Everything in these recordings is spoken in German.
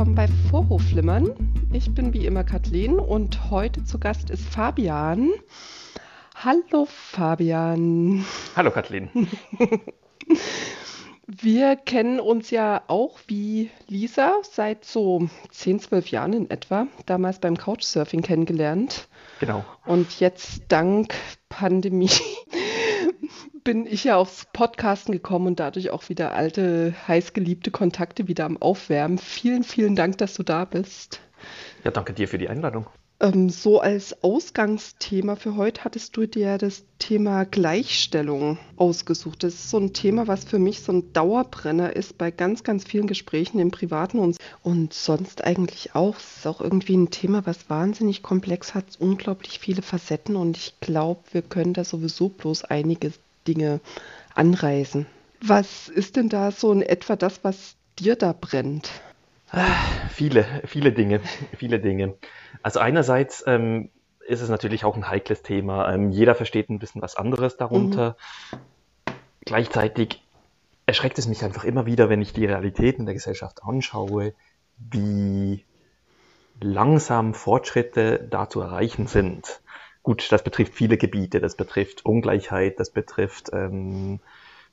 willkommen bei Vorhofflimmern. Ich bin wie immer Kathleen und heute zu Gast ist Fabian. Hallo Fabian. Hallo Kathleen. Wir kennen uns ja auch wie Lisa seit so 10, 12 Jahren in etwa, damals beim Couchsurfing kennengelernt. Genau. Und jetzt dank Pandemie bin ich ja aufs Podcasten gekommen und dadurch auch wieder alte, heißgeliebte Kontakte wieder am Aufwärmen. Vielen, vielen Dank, dass du da bist. Ja, danke dir für die Einladung. Ähm, so als Ausgangsthema für heute hattest du dir das Thema Gleichstellung ausgesucht. Das ist so ein Thema, was für mich so ein Dauerbrenner ist bei ganz, ganz vielen Gesprächen im Privaten und, und sonst eigentlich auch. Es ist auch irgendwie ein Thema, was wahnsinnig komplex hat, unglaublich viele Facetten und ich glaube, wir können da sowieso bloß einige Dinge anreißen. Was ist denn da so in etwa das, was dir da brennt? Viele, viele Dinge, viele Dinge. Also einerseits ähm, ist es natürlich auch ein heikles Thema. Ähm, jeder versteht ein bisschen was anderes darunter. Mhm. Gleichzeitig erschreckt es mich einfach immer wieder, wenn ich die Realitäten der Gesellschaft anschaue, wie langsam Fortschritte da zu erreichen sind. Gut, das betrifft viele Gebiete, das betrifft Ungleichheit, das betrifft ähm,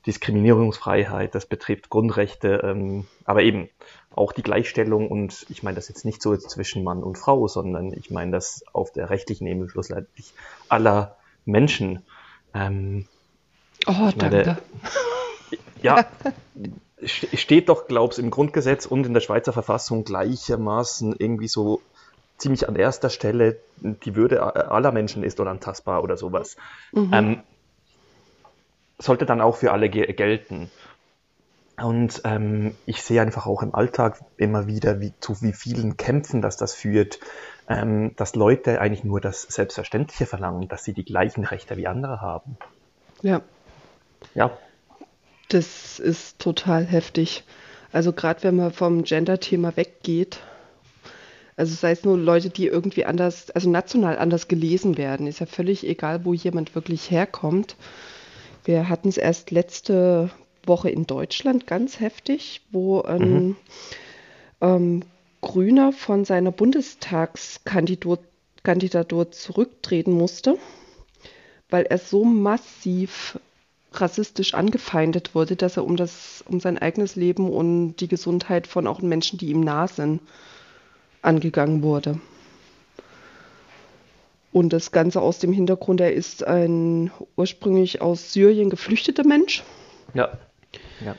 Diskriminierungsfreiheit, das betrifft Grundrechte, ähm, aber eben auch die Gleichstellung und ich meine das jetzt nicht so zwischen Mann und Frau, sondern ich meine das auf der rechtlichen Ebene schlussendlich aller Menschen. Ähm, oh, danke. Meine, ja, steht doch, glaub's, im Grundgesetz und in der Schweizer Verfassung gleichermaßen irgendwie so ziemlich an erster Stelle, die Würde aller Menschen ist unantastbar oder sowas. Mhm. Ähm, sollte dann auch für alle ge gelten. Und ähm, ich sehe einfach auch im Alltag immer wieder, wie, zu wie vielen Kämpfen dass das führt, ähm, dass Leute eigentlich nur das Selbstverständliche verlangen, dass sie die gleichen Rechte wie andere haben. Ja. Ja. Das ist total heftig. Also gerade wenn man vom Gender-Thema weggeht, also sei es nur Leute, die irgendwie anders, also national anders gelesen werden, ist ja völlig egal, wo jemand wirklich herkommt. Wir hatten es erst letzte Woche in Deutschland ganz heftig, wo ein mhm. ähm, Grüner von seiner Bundestagskandidatur zurücktreten musste, weil er so massiv rassistisch angefeindet wurde, dass er um, das, um sein eigenes Leben und die Gesundheit von auch Menschen, die ihm nah sind, angegangen wurde. Und das Ganze aus dem Hintergrund, er ist ein ursprünglich aus Syrien geflüchteter Mensch. Ja. ja.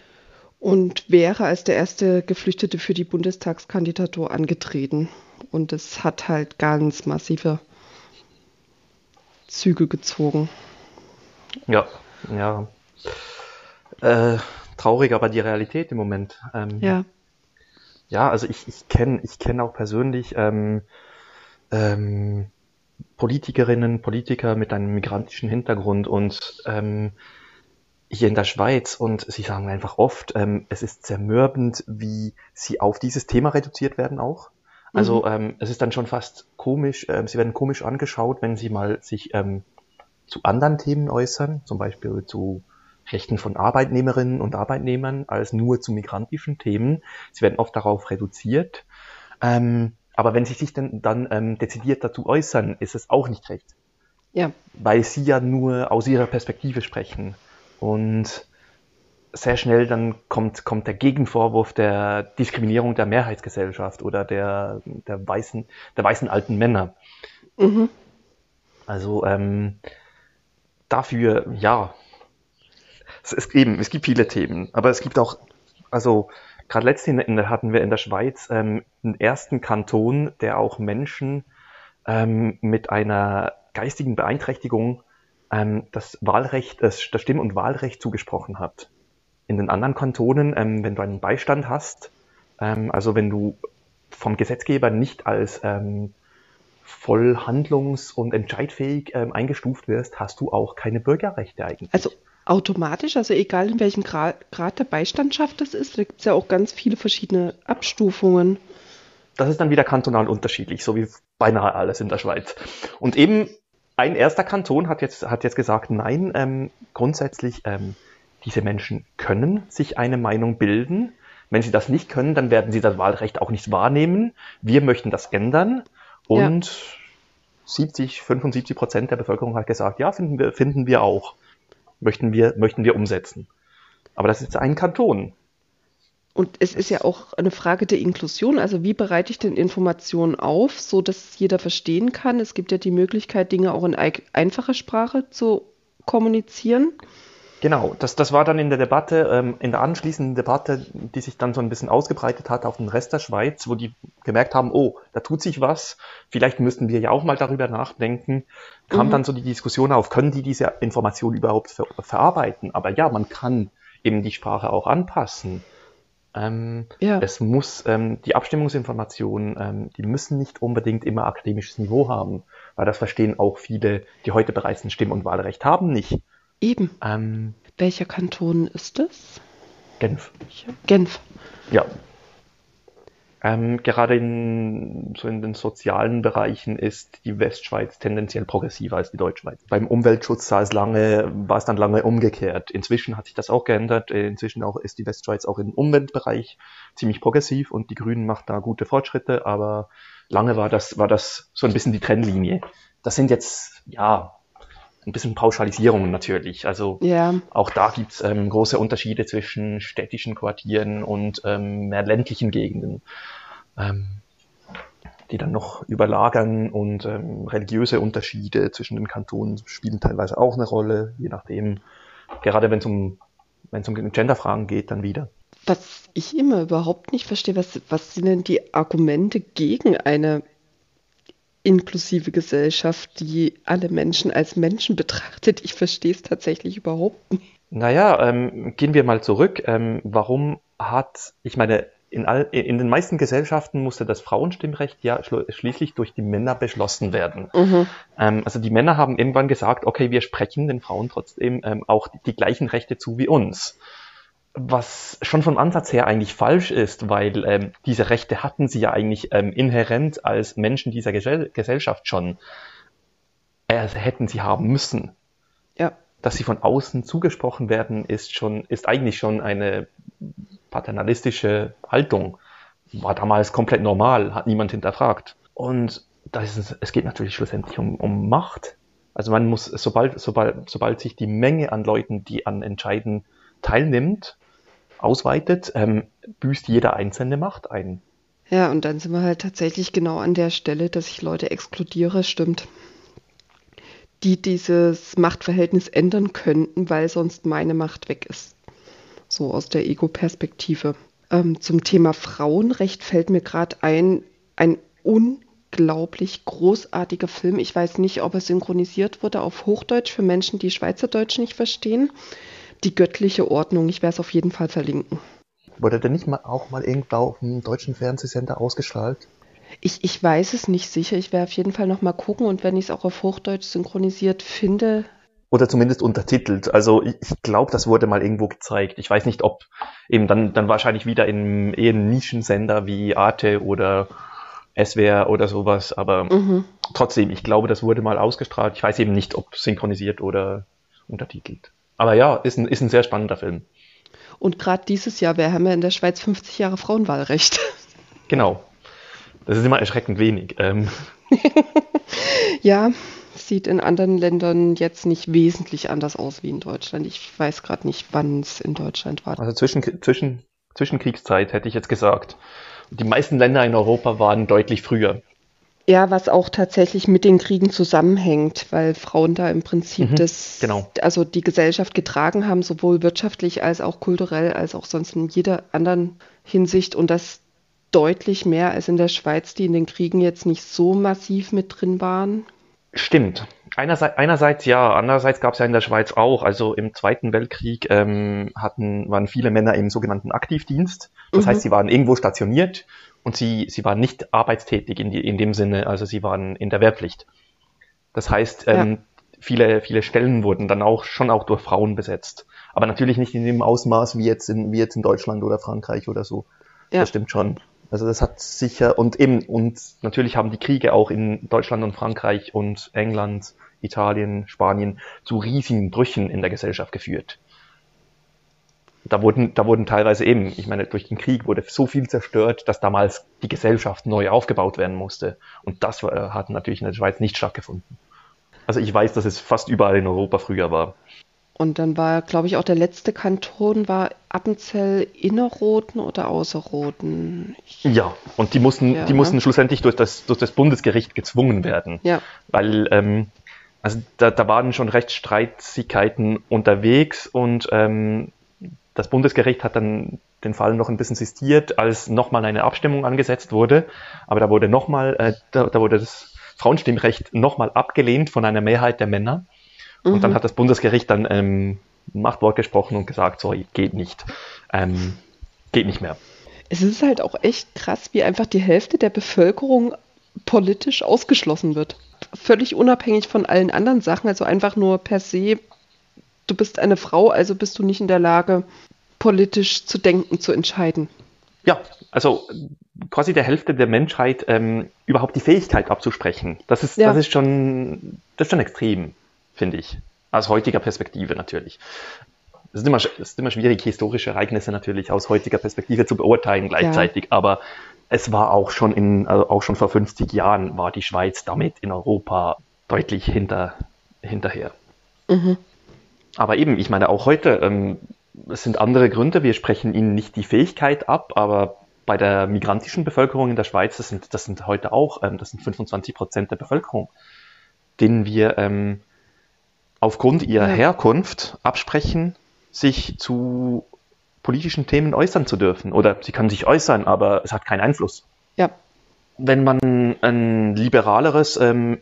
Und wäre als der erste Geflüchtete für die Bundestagskandidatur angetreten. Und es hat halt ganz massive Züge gezogen. Ja, ja. Äh, traurig, aber die Realität im Moment. Ähm, ja. Ja, also ich, ich kenne ich kenn auch persönlich ähm, ähm, Politikerinnen, Politiker mit einem migrantischen Hintergrund und ähm, hier in der Schweiz und sie sagen einfach oft, ähm, es ist zermürbend, wie sie auf dieses Thema reduziert werden auch. Also mhm. ähm, es ist dann schon fast komisch, ähm, sie werden komisch angeschaut, wenn sie mal sich ähm, zu anderen Themen äußern, zum Beispiel zu Rechten von Arbeitnehmerinnen und Arbeitnehmern, als nur zu migrantischen Themen. Sie werden oft darauf reduziert. Ähm, aber wenn sie sich dann, dann ähm, dezidiert dazu äußern, ist es auch nicht recht. Ja. Weil sie ja nur aus ihrer Perspektive sprechen. Und sehr schnell dann kommt, kommt der Gegenvorwurf der Diskriminierung der Mehrheitsgesellschaft oder der, der, weißen, der weißen alten Männer. Mhm. Also ähm, dafür, ja, es, es, eben, es gibt viele Themen, aber es gibt auch, also Gerade letztens hatten wir in der Schweiz ähm, einen ersten Kanton, der auch Menschen ähm, mit einer geistigen Beeinträchtigung ähm, das Wahlrecht, das, das Stimm- und Wahlrecht zugesprochen hat. In den anderen Kantonen, ähm, wenn du einen Beistand hast, ähm, also wenn du vom Gesetzgeber nicht als ähm, voll handlungs- und entscheidfähig ähm, eingestuft wirst, hast du auch keine Bürgerrechte eigentlich. Also automatisch, also egal in welchem Grad, Grad der Beistandschaft das ist, da gibt es ja auch ganz viele verschiedene Abstufungen. Das ist dann wieder kantonal unterschiedlich, so wie beinahe alles in der Schweiz. Und eben ein erster Kanton hat jetzt, hat jetzt gesagt, nein, ähm, grundsätzlich, ähm, diese Menschen können sich eine Meinung bilden. Wenn sie das nicht können, dann werden sie das Wahlrecht auch nicht wahrnehmen. Wir möchten das ändern. Und ja. 70, 75 Prozent der Bevölkerung hat gesagt, ja, finden wir, finden wir auch. Möchten wir, möchten wir umsetzen. Aber das ist ein Kanton. Und es ist ja auch eine Frage der Inklusion. Also wie bereite ich denn Informationen auf, so dass jeder verstehen kann? Es gibt ja die Möglichkeit, Dinge auch in einfacher Sprache zu kommunizieren. Genau, das, das war dann in der Debatte, ähm, in der anschließenden Debatte, die sich dann so ein bisschen ausgebreitet hat auf den Rest der Schweiz, wo die gemerkt haben, oh, da tut sich was, vielleicht müssten wir ja auch mal darüber nachdenken, kam mhm. dann so die Diskussion auf, können die diese Information überhaupt ver verarbeiten? Aber ja, man kann eben die Sprache auch anpassen. Ähm, ja. Es muss, ähm, die Abstimmungsinformationen, ähm, die müssen nicht unbedingt immer akademisches Niveau haben, weil das verstehen auch viele, die heute bereits ein Stimm- und Wahlrecht haben, nicht. Eben. Ähm, Welcher Kanton ist es? Genf. Genf. Ja. Ähm, gerade in, so in den sozialen Bereichen ist die Westschweiz tendenziell progressiver als die Deutschschweiz. Beim Umweltschutz war es lange, war es dann lange umgekehrt. Inzwischen hat sich das auch geändert. Inzwischen auch ist die Westschweiz auch im Umweltbereich ziemlich progressiv und die Grünen macht da gute Fortschritte, aber lange war das, war das so ein bisschen die Trennlinie. Das sind jetzt, ja, ein bisschen Pauschalisierungen natürlich. Also ja. auch da gibt es ähm, große Unterschiede zwischen städtischen Quartieren und ähm, mehr ländlichen Gegenden, ähm, die dann noch überlagern und ähm, religiöse Unterschiede zwischen den Kantonen spielen teilweise auch eine Rolle, je nachdem, gerade wenn es um, wenn's um Genderfragen geht, dann wieder. Was ich immer überhaupt nicht verstehe, was, was sind denn die Argumente gegen eine inklusive Gesellschaft, die alle Menschen als Menschen betrachtet. Ich verstehe es tatsächlich überhaupt nicht. Naja, ähm, gehen wir mal zurück. Ähm, warum hat, ich meine, in, all, in den meisten Gesellschaften musste das Frauenstimmrecht ja schließlich durch die Männer beschlossen werden. Mhm. Ähm, also die Männer haben irgendwann gesagt, okay, wir sprechen den Frauen trotzdem ähm, auch die, die gleichen Rechte zu wie uns was schon vom Ansatz her eigentlich falsch ist, weil ähm, diese Rechte hatten sie ja eigentlich ähm, inhärent als Menschen dieser Gesell Gesellschaft schon. Äh, hätten sie haben müssen. Ja. Dass sie von außen zugesprochen werden, ist schon, ist eigentlich schon eine paternalistische Haltung. War damals komplett normal, hat niemand hinterfragt. Und das ist, es geht natürlich schlussendlich um, um Macht. Also man muss, sobald, sobald, sobald sich die Menge an Leuten, die an Entscheiden teilnimmt, ausweitet, ähm, büßt jeder einzelne Macht ein. Ja, und dann sind wir halt tatsächlich genau an der Stelle, dass ich Leute exkludiere, stimmt. Die dieses Machtverhältnis ändern könnten, weil sonst meine Macht weg ist. So aus der Ego-Perspektive. Ähm, zum Thema Frauenrecht fällt mir gerade ein, ein unglaublich großartiger Film. Ich weiß nicht, ob er synchronisiert wurde auf Hochdeutsch für Menschen, die Schweizerdeutsch nicht verstehen die göttliche Ordnung. Ich werde es auf jeden Fall verlinken. Wurde der nicht mal auch mal irgendwo auf dem deutschen Fernsehsender ausgestrahlt? Ich, ich weiß es nicht sicher. Ich werde auf jeden Fall noch mal gucken und wenn ich es auch auf Hochdeutsch synchronisiert finde. Oder zumindest untertitelt. Also ich, ich glaube, das wurde mal irgendwo gezeigt. Ich weiß nicht, ob eben dann, dann wahrscheinlich wieder in eher Nischensender wie Arte oder SWR oder sowas. Aber mhm. trotzdem, ich glaube, das wurde mal ausgestrahlt. Ich weiß eben nicht, ob synchronisiert oder untertitelt. Aber ja, ist ein, ist ein sehr spannender Film. Und gerade dieses Jahr, wir haben ja in der Schweiz 50 Jahre Frauenwahlrecht. Genau. Das ist immer erschreckend wenig. Ähm. ja, sieht in anderen Ländern jetzt nicht wesentlich anders aus wie in Deutschland. Ich weiß gerade nicht, wann es in Deutschland war. Also zwischen, zwischen, Zwischenkriegszeit hätte ich jetzt gesagt. Die meisten Länder in Europa waren deutlich früher. Ja, was auch tatsächlich mit den Kriegen zusammenhängt, weil Frauen da im Prinzip mhm, das, genau. also die Gesellschaft getragen haben, sowohl wirtschaftlich als auch kulturell, als auch sonst in jeder anderen Hinsicht und das deutlich mehr als in der Schweiz, die in den Kriegen jetzt nicht so massiv mit drin waren. Stimmt. Einerseits, einerseits ja, andererseits gab es ja in der Schweiz auch, also im Zweiten Weltkrieg ähm, hatten, waren viele Männer im sogenannten Aktivdienst. Das mhm. heißt, sie waren irgendwo stationiert und sie, sie waren nicht arbeitstätig in, die, in dem Sinne, also sie waren in der Wehrpflicht. Das heißt, ähm, ja. viele, viele Stellen wurden dann auch schon auch durch Frauen besetzt. Aber natürlich nicht in dem Ausmaß wie jetzt in, wie jetzt in Deutschland oder Frankreich oder so. Ja. Das stimmt schon. Also das hat sicher und eben und natürlich haben die Kriege auch in Deutschland und Frankreich und England, Italien, Spanien zu riesigen Brüchen in der Gesellschaft geführt da wurden, da wurden teilweise eben, ich meine, durch den Krieg wurde so viel zerstört, dass damals die Gesellschaft neu aufgebaut werden musste. Und das war, hat natürlich in der Schweiz nicht stattgefunden. Also ich weiß, dass es fast überall in Europa früher war. Und dann war, glaube ich, auch der letzte Kanton war Appenzell Innerrhoden oder Außerrhoden. Ich, ja, und die mussten, ja, die mussten ne? schlussendlich durch das, durch das Bundesgericht gezwungen werden. Ja. Weil, ähm, also da, da waren schon Rechtsstreitigkeiten unterwegs und ähm, das Bundesgericht hat dann den Fall noch ein bisschen sistiert, als nochmal eine Abstimmung angesetzt wurde. Aber da wurde nochmal, äh, da, da wurde das Frauenstimmrecht nochmal abgelehnt von einer Mehrheit der Männer. Und mhm. dann hat das Bundesgericht dann ähm, Machtwort gesprochen und gesagt, sorry, geht nicht. Ähm, geht nicht mehr. Es ist halt auch echt krass, wie einfach die Hälfte der Bevölkerung politisch ausgeschlossen wird. Völlig unabhängig von allen anderen Sachen, also einfach nur per se, du bist eine Frau, also bist du nicht in der Lage, politisch zu denken, zu entscheiden. Ja, also quasi der Hälfte der Menschheit ähm, überhaupt die Fähigkeit abzusprechen. Das ist, ja. das ist schon, das ist schon extrem finde ich. Aus heutiger Perspektive natürlich. Es ist, immer, es ist immer schwierig, historische Ereignisse natürlich aus heutiger Perspektive zu beurteilen gleichzeitig, ja. aber es war auch schon in, also auch schon vor 50 Jahren war die Schweiz damit in Europa deutlich hinter, hinterher. Mhm. Aber eben, ich meine, auch heute, ähm, es sind andere Gründe. Wir sprechen ihnen nicht die Fähigkeit ab, aber bei der migrantischen Bevölkerung in der Schweiz, das sind, das sind heute auch, ähm, das sind 25 Prozent der Bevölkerung, denen wir ähm, aufgrund ihrer ja. Herkunft absprechen, sich zu politischen Themen äußern zu dürfen. Oder sie kann sich äußern, aber es hat keinen Einfluss. Ja. Wenn man ein liberaleres ähm,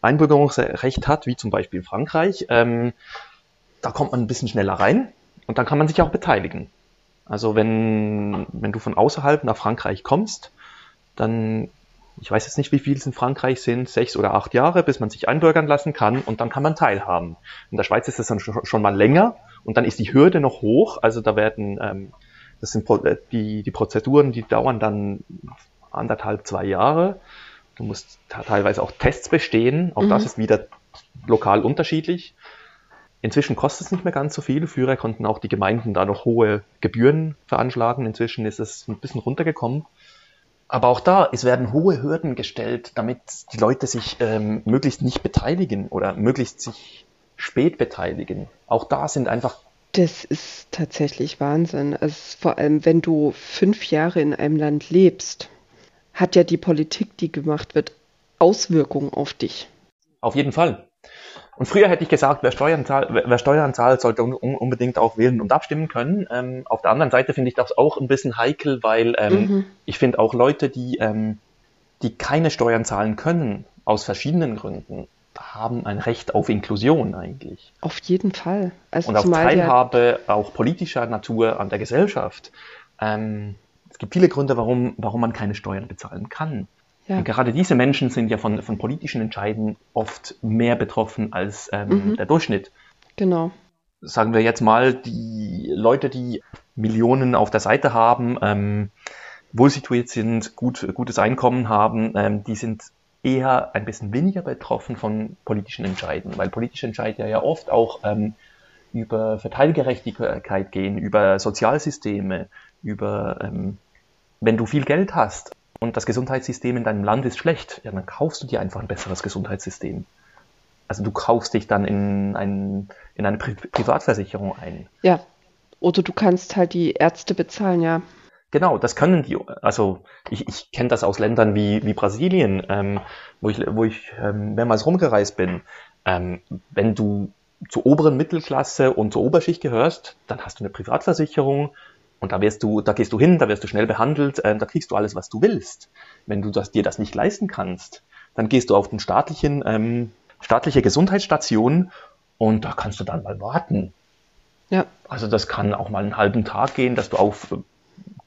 Einbürgerungsrecht hat, wie zum Beispiel Frankreich, ähm, da kommt man ein bisschen schneller rein und dann kann man sich auch beteiligen. Also wenn, wenn du von außerhalb nach Frankreich kommst, dann ich weiß jetzt nicht, wie viel es in Frankreich sind, sechs oder acht Jahre, bis man sich einbürgern lassen kann und dann kann man teilhaben. In der Schweiz ist das dann schon mal länger und dann ist die Hürde noch hoch. Also da werden, ähm, das sind äh, die, die Prozeduren, die dauern dann anderthalb, zwei Jahre. Du musst teilweise auch Tests bestehen. Auch mhm. das ist wieder lokal unterschiedlich. Inzwischen kostet es nicht mehr ganz so viel. Früher konnten auch die Gemeinden da noch hohe Gebühren veranschlagen. Inzwischen ist es ein bisschen runtergekommen. Aber auch da, es werden hohe Hürden gestellt, damit die Leute sich ähm, möglichst nicht beteiligen oder möglichst sich spät beteiligen. Auch da sind einfach. Das ist tatsächlich Wahnsinn. Also vor allem, wenn du fünf Jahre in einem Land lebst, hat ja die Politik, die gemacht wird, Auswirkungen auf dich. Auf jeden Fall. Und früher hätte ich gesagt, wer Steuern zahlt, wer Steuern zahlt sollte un unbedingt auch wählen und abstimmen können. Ähm, auf der anderen Seite finde ich das auch ein bisschen heikel, weil ähm, mhm. ich finde auch Leute, die, ähm, die keine Steuern zahlen können, aus verschiedenen Gründen, haben ein Recht auf Inklusion eigentlich. Auf jeden Fall. Also und auf Teilhabe auch politischer Natur an der Gesellschaft. Ähm, es gibt viele Gründe, warum, warum man keine Steuern bezahlen kann. Ja. Gerade diese Menschen sind ja von, von politischen Entscheiden oft mehr betroffen als ähm, mhm. der Durchschnitt. Genau. Sagen wir jetzt mal, die Leute, die Millionen auf der Seite haben, ähm, wohl situiert sind, gut, gutes Einkommen haben, ähm, die sind eher ein bisschen weniger betroffen von politischen Entscheiden, weil politische Entscheide ja oft auch ähm, über Verteilgerechtigkeit gehen, über Sozialsysteme, über ähm, wenn du viel Geld hast, und das Gesundheitssystem in deinem Land ist schlecht, ja, dann kaufst du dir einfach ein besseres Gesundheitssystem. Also du kaufst dich dann in, ein, in eine Pri Privatversicherung ein. Ja. Oder du kannst halt die Ärzte bezahlen, ja. Genau, das können die. Also ich, ich kenne das aus Ländern wie, wie Brasilien, ähm, wo ich, wo ich ähm, mehrmals rumgereist bin. Ähm, wenn du zur oberen Mittelklasse und zur Oberschicht gehörst, dann hast du eine Privatversicherung, und da wirst du, da gehst du hin, da wirst du schnell behandelt, äh, da kriegst du alles, was du willst. Wenn du das, dir das nicht leisten kannst, dann gehst du auf den staatlichen, ähm, staatliche Gesundheitsstation und da kannst du dann mal warten. Ja. Also das kann auch mal einen halben Tag gehen, dass du auf äh,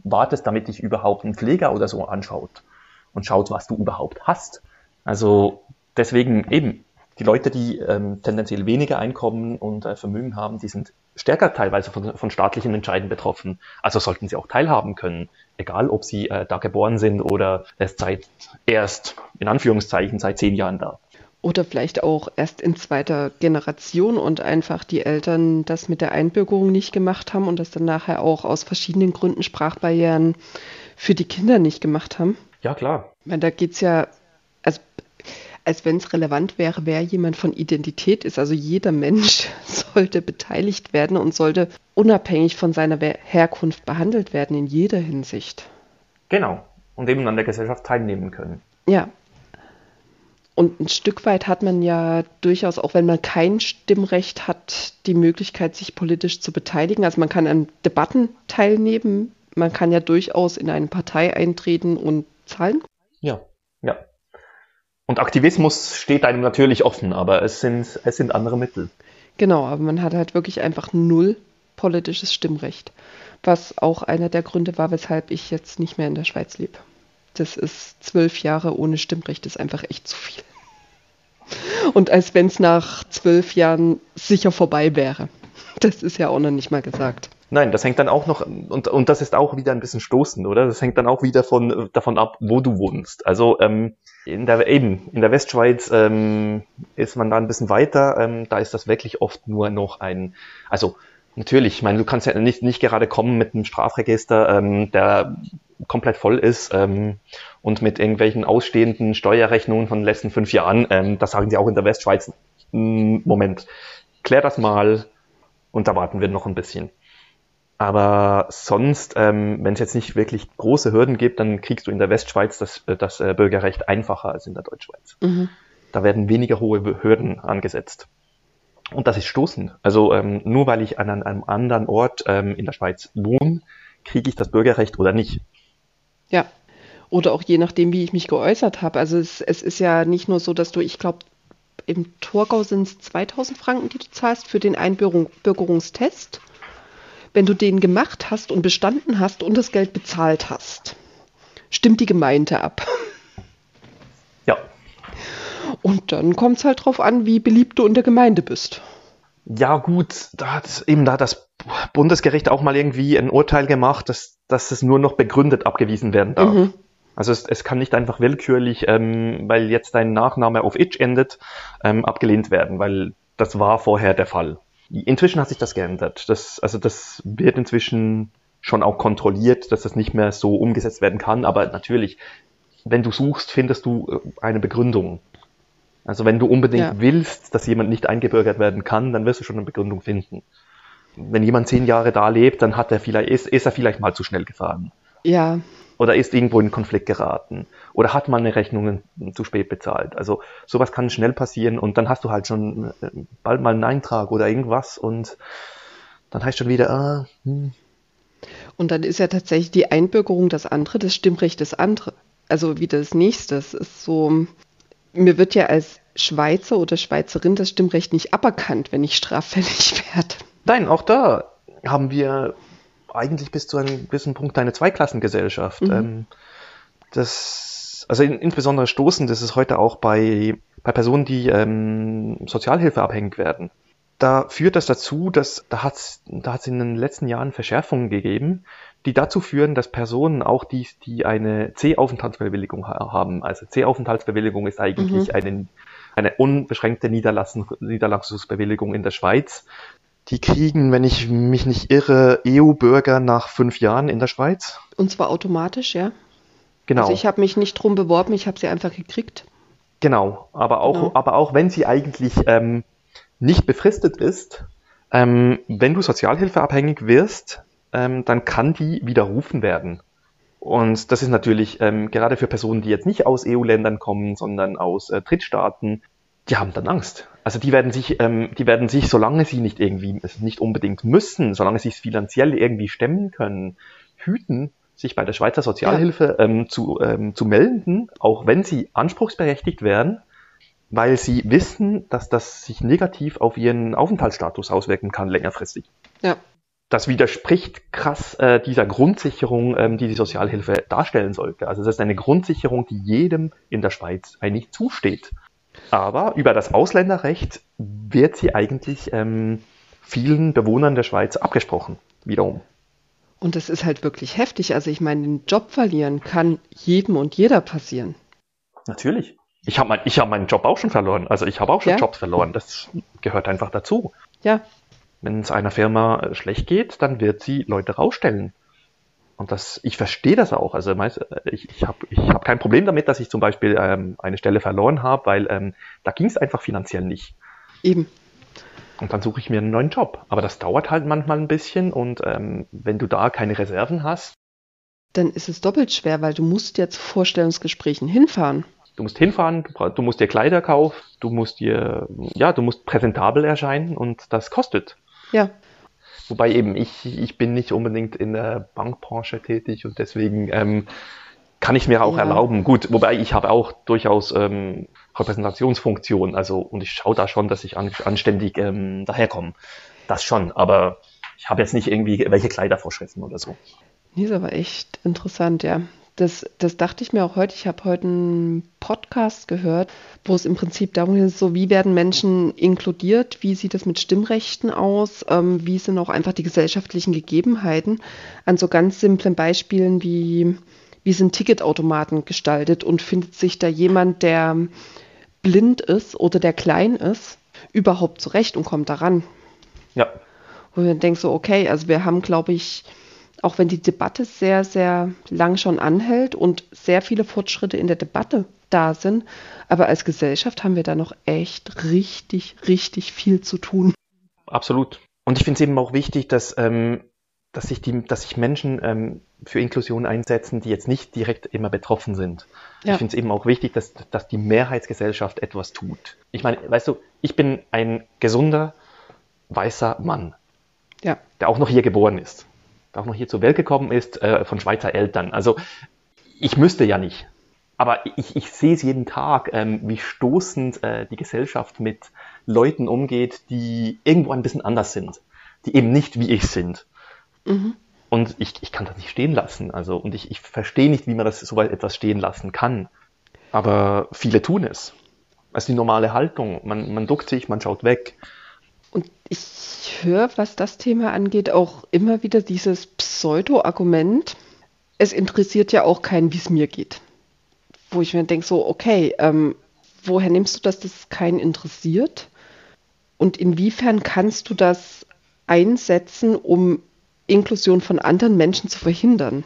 wartest, damit dich überhaupt ein Pfleger oder so anschaut und schaut, was du überhaupt hast. Also deswegen eben, die Leute, die ähm, tendenziell weniger Einkommen und äh, Vermögen haben, die sind stärker teilweise von, von, staatlichen Entscheiden betroffen. Also sollten sie auch teilhaben können, egal ob sie äh, da geboren sind oder erst seit erst in Anführungszeichen seit zehn Jahren da. Oder vielleicht auch erst in zweiter Generation und einfach die Eltern das mit der Einbürgerung nicht gemacht haben und das dann nachher auch aus verschiedenen Gründen Sprachbarrieren für die Kinder nicht gemacht haben. Ja, klar. Weil da geht es ja, also als wenn es relevant wäre, wer jemand von Identität ist. Also jeder Mensch sollte beteiligt werden und sollte unabhängig von seiner Herkunft behandelt werden in jeder Hinsicht. Genau. Und eben an der Gesellschaft teilnehmen können. Ja, und ein Stück weit hat man ja durchaus, auch wenn man kein Stimmrecht hat, die Möglichkeit, sich politisch zu beteiligen. Also man kann an Debatten teilnehmen, man kann ja durchaus in eine Partei eintreten und zahlen. Ja, ja. Und Aktivismus steht einem natürlich offen, aber es sind, es sind andere Mittel. Genau, aber man hat halt wirklich einfach null politisches Stimmrecht. Was auch einer der Gründe war, weshalb ich jetzt nicht mehr in der Schweiz lebe. Das ist zwölf Jahre ohne Stimmrecht, ist einfach echt zu viel. Und als wenn es nach zwölf Jahren sicher vorbei wäre. Das ist ja auch noch nicht mal gesagt. Nein, das hängt dann auch noch, und, und das ist auch wieder ein bisschen stoßend, oder? Das hängt dann auch wieder von, davon ab, wo du wohnst. Also ähm, in der, eben, in der Westschweiz ähm, ist man da ein bisschen weiter, ähm, da ist das wirklich oft nur noch ein, also natürlich, ich meine, du kannst ja nicht, nicht gerade kommen mit einem Strafregister, ähm, der komplett voll ist ähm, und mit irgendwelchen ausstehenden Steuerrechnungen von den letzten fünf Jahren, ähm, das sagen sie auch in der Westschweiz, Moment, klär das mal und da warten wir noch ein bisschen. Aber sonst, ähm, wenn es jetzt nicht wirklich große Hürden gibt, dann kriegst du in der Westschweiz das, äh, das äh, Bürgerrecht einfacher als in der Deutschschweiz. Mhm. Da werden weniger hohe Hürden angesetzt. Und das ist stoßend. Also ähm, nur weil ich an einem anderen Ort ähm, in der Schweiz wohne, kriege ich das Bürgerrecht oder nicht. Ja. Oder auch je nachdem, wie ich mich geäußert habe. Also es, es ist ja nicht nur so, dass du, ich glaube, im Torgau sind es 2000 Franken, die du zahlst für den Einbürgerungstest. Wenn du den gemacht hast und bestanden hast und das Geld bezahlt hast, stimmt die Gemeinde ab. Ja. Und dann kommt es halt drauf an, wie beliebt du in der Gemeinde bist. Ja, gut, da hat eben da das Bundesgericht auch mal irgendwie ein Urteil gemacht, dass, dass es nur noch begründet abgewiesen werden darf. Mhm. Also es, es kann nicht einfach willkürlich, ähm, weil jetzt dein Nachname auf itch endet, ähm, abgelehnt werden, weil das war vorher der Fall. Inzwischen hat sich das geändert. Das, also das wird inzwischen schon auch kontrolliert, dass das nicht mehr so umgesetzt werden kann. Aber natürlich, wenn du suchst, findest du äh, eine Begründung. Also wenn du unbedingt ja. willst, dass jemand nicht eingebürgert werden kann, dann wirst du schon eine Begründung finden. Wenn jemand zehn Jahre da lebt, dann hat er vielleicht, ist, ist er vielleicht mal zu schnell gefahren. Ja. Oder ist irgendwo in Konflikt geraten. Oder hat man eine Rechnung zu spät bezahlt. Also sowas kann schnell passieren und dann hast du halt schon äh, bald mal einen Eintrag oder irgendwas und dann heißt schon wieder, ah, hm. Und dann ist ja tatsächlich die Einbürgerung das andere, das Stimmrecht das andere. Also wie das nächste. Das ist so, mir wird ja als Schweizer oder Schweizerin das Stimmrecht nicht aberkannt, wenn ich straffällig werde. Nein, auch da haben wir eigentlich bis zu einem gewissen Punkt eine Zweiklassengesellschaft. Mhm. Ähm, das, also in, insbesondere stoßend ist es heute auch bei, bei Personen, die ähm, Sozialhilfe abhängig werden. Da führt das dazu, dass da hat es da hat's in den letzten Jahren Verschärfungen gegeben, die dazu führen, dass Personen auch die, die eine C-Aufenthaltsbewilligung haben, also C-Aufenthaltsbewilligung ist eigentlich mhm. eine, eine unbeschränkte Niederlassung, Niederlassungsbewilligung in der Schweiz. Die kriegen, wenn ich mich nicht irre, EU-Bürger nach fünf Jahren in der Schweiz. Und zwar automatisch, ja. Genau. Also ich habe mich nicht drum beworben, ich habe sie einfach gekriegt. Genau, aber auch, genau. aber auch wenn sie eigentlich ähm, nicht befristet ist, ähm, wenn du sozialhilfeabhängig wirst, ähm, dann kann die widerrufen werden. Und das ist natürlich ähm, gerade für Personen, die jetzt nicht aus EU-Ländern kommen, sondern aus äh, Drittstaaten, die haben dann Angst. Also die werden sich, ähm, die werden sich, solange sie nicht irgendwie, nicht unbedingt müssen, solange sie es finanziell irgendwie stemmen können, hüten, sich bei der Schweizer Sozialhilfe ja. ähm, zu, ähm, zu melden, auch wenn sie anspruchsberechtigt wären, weil sie wissen, dass das sich negativ auf ihren Aufenthaltsstatus auswirken kann, längerfristig. Ja, das widerspricht krass äh, dieser Grundsicherung, ähm, die die Sozialhilfe darstellen sollte. Also das ist eine Grundsicherung, die jedem in der Schweiz eigentlich zusteht. Aber über das Ausländerrecht wird sie eigentlich ähm, vielen Bewohnern der Schweiz abgesprochen, wiederum. Und das ist halt wirklich heftig. Also ich meine, den Job verlieren kann jedem und jeder passieren. Natürlich. Ich habe mein, hab meinen Job auch schon verloren. Also ich habe auch schon ja. Jobs verloren. Das gehört einfach dazu. Ja. Wenn es einer Firma äh, schlecht geht, dann wird sie Leute rausstellen. Und das, ich verstehe das auch. Also ich, ich habe ich hab kein Problem damit, dass ich zum Beispiel ähm, eine Stelle verloren habe, weil ähm, da ging es einfach finanziell nicht. Eben. Und dann suche ich mir einen neuen Job. Aber das dauert halt manchmal ein bisschen und ähm, wenn du da keine Reserven hast. Dann ist es doppelt schwer, weil du musst ja zu Vorstellungsgesprächen hinfahren. Du musst hinfahren, du musst dir Kleider kaufen, du musst dir, ja, du musst präsentabel erscheinen und das kostet. Ja. Wobei eben ich, ich bin nicht unbedingt in der Bankbranche tätig und deswegen ähm, kann ich mir auch ja. erlauben. Gut, wobei ich habe auch durchaus ähm, Repräsentationsfunktion, also und ich schaue da schon, dass ich an, anständig ähm, daherkomme. Das schon, aber ich habe jetzt nicht irgendwie welche Kleidervorschriften oder so. Nee, ist aber echt interessant, ja. Das, das dachte ich mir auch heute. Ich habe heute einen Podcast gehört, wo es im Prinzip darum geht, so wie werden Menschen inkludiert, wie sieht es mit Stimmrechten aus, ähm, wie sind auch einfach die gesellschaftlichen Gegebenheiten an so ganz simplen Beispielen wie, wie sind Ticketautomaten gestaltet und findet sich da jemand, der blind ist oder der klein ist, überhaupt zurecht und kommt daran. Ja. Und dann denkst so, okay, also wir haben, glaube ich, auch wenn die Debatte sehr, sehr lang schon anhält und sehr viele Fortschritte in der Debatte da sind, aber als Gesellschaft haben wir da noch echt richtig, richtig viel zu tun. Absolut. Und ich finde es eben auch wichtig, dass, ähm, dass, sich, die, dass sich Menschen ähm, für Inklusion einsetzen, die jetzt nicht direkt immer betroffen sind. Ja. Ich finde es eben auch wichtig, dass, dass die Mehrheitsgesellschaft etwas tut. Ich meine, weißt du, ich bin ein gesunder, weißer Mann, ja. der auch noch hier geboren ist der auch noch hier zur Welt gekommen ist, äh, von Schweizer Eltern. Also ich müsste ja nicht. Aber ich, ich sehe es jeden Tag, ähm, wie stoßend äh, die Gesellschaft mit Leuten umgeht, die irgendwo ein bisschen anders sind, die eben nicht wie ich sind. Mhm. Und ich, ich kann das nicht stehen lassen. Also, und ich, ich verstehe nicht, wie man das so weit etwas stehen lassen kann. Aber viele tun es. Das ist die normale Haltung. Man, man duckt sich, man schaut weg. Und ich höre, was das Thema angeht, auch immer wieder dieses Pseudo-Argument. Es interessiert ja auch keinen, wie es mir geht. Wo ich mir denke, so, okay, ähm, woher nimmst du, dass das keinen interessiert? Und inwiefern kannst du das einsetzen, um Inklusion von anderen Menschen zu verhindern?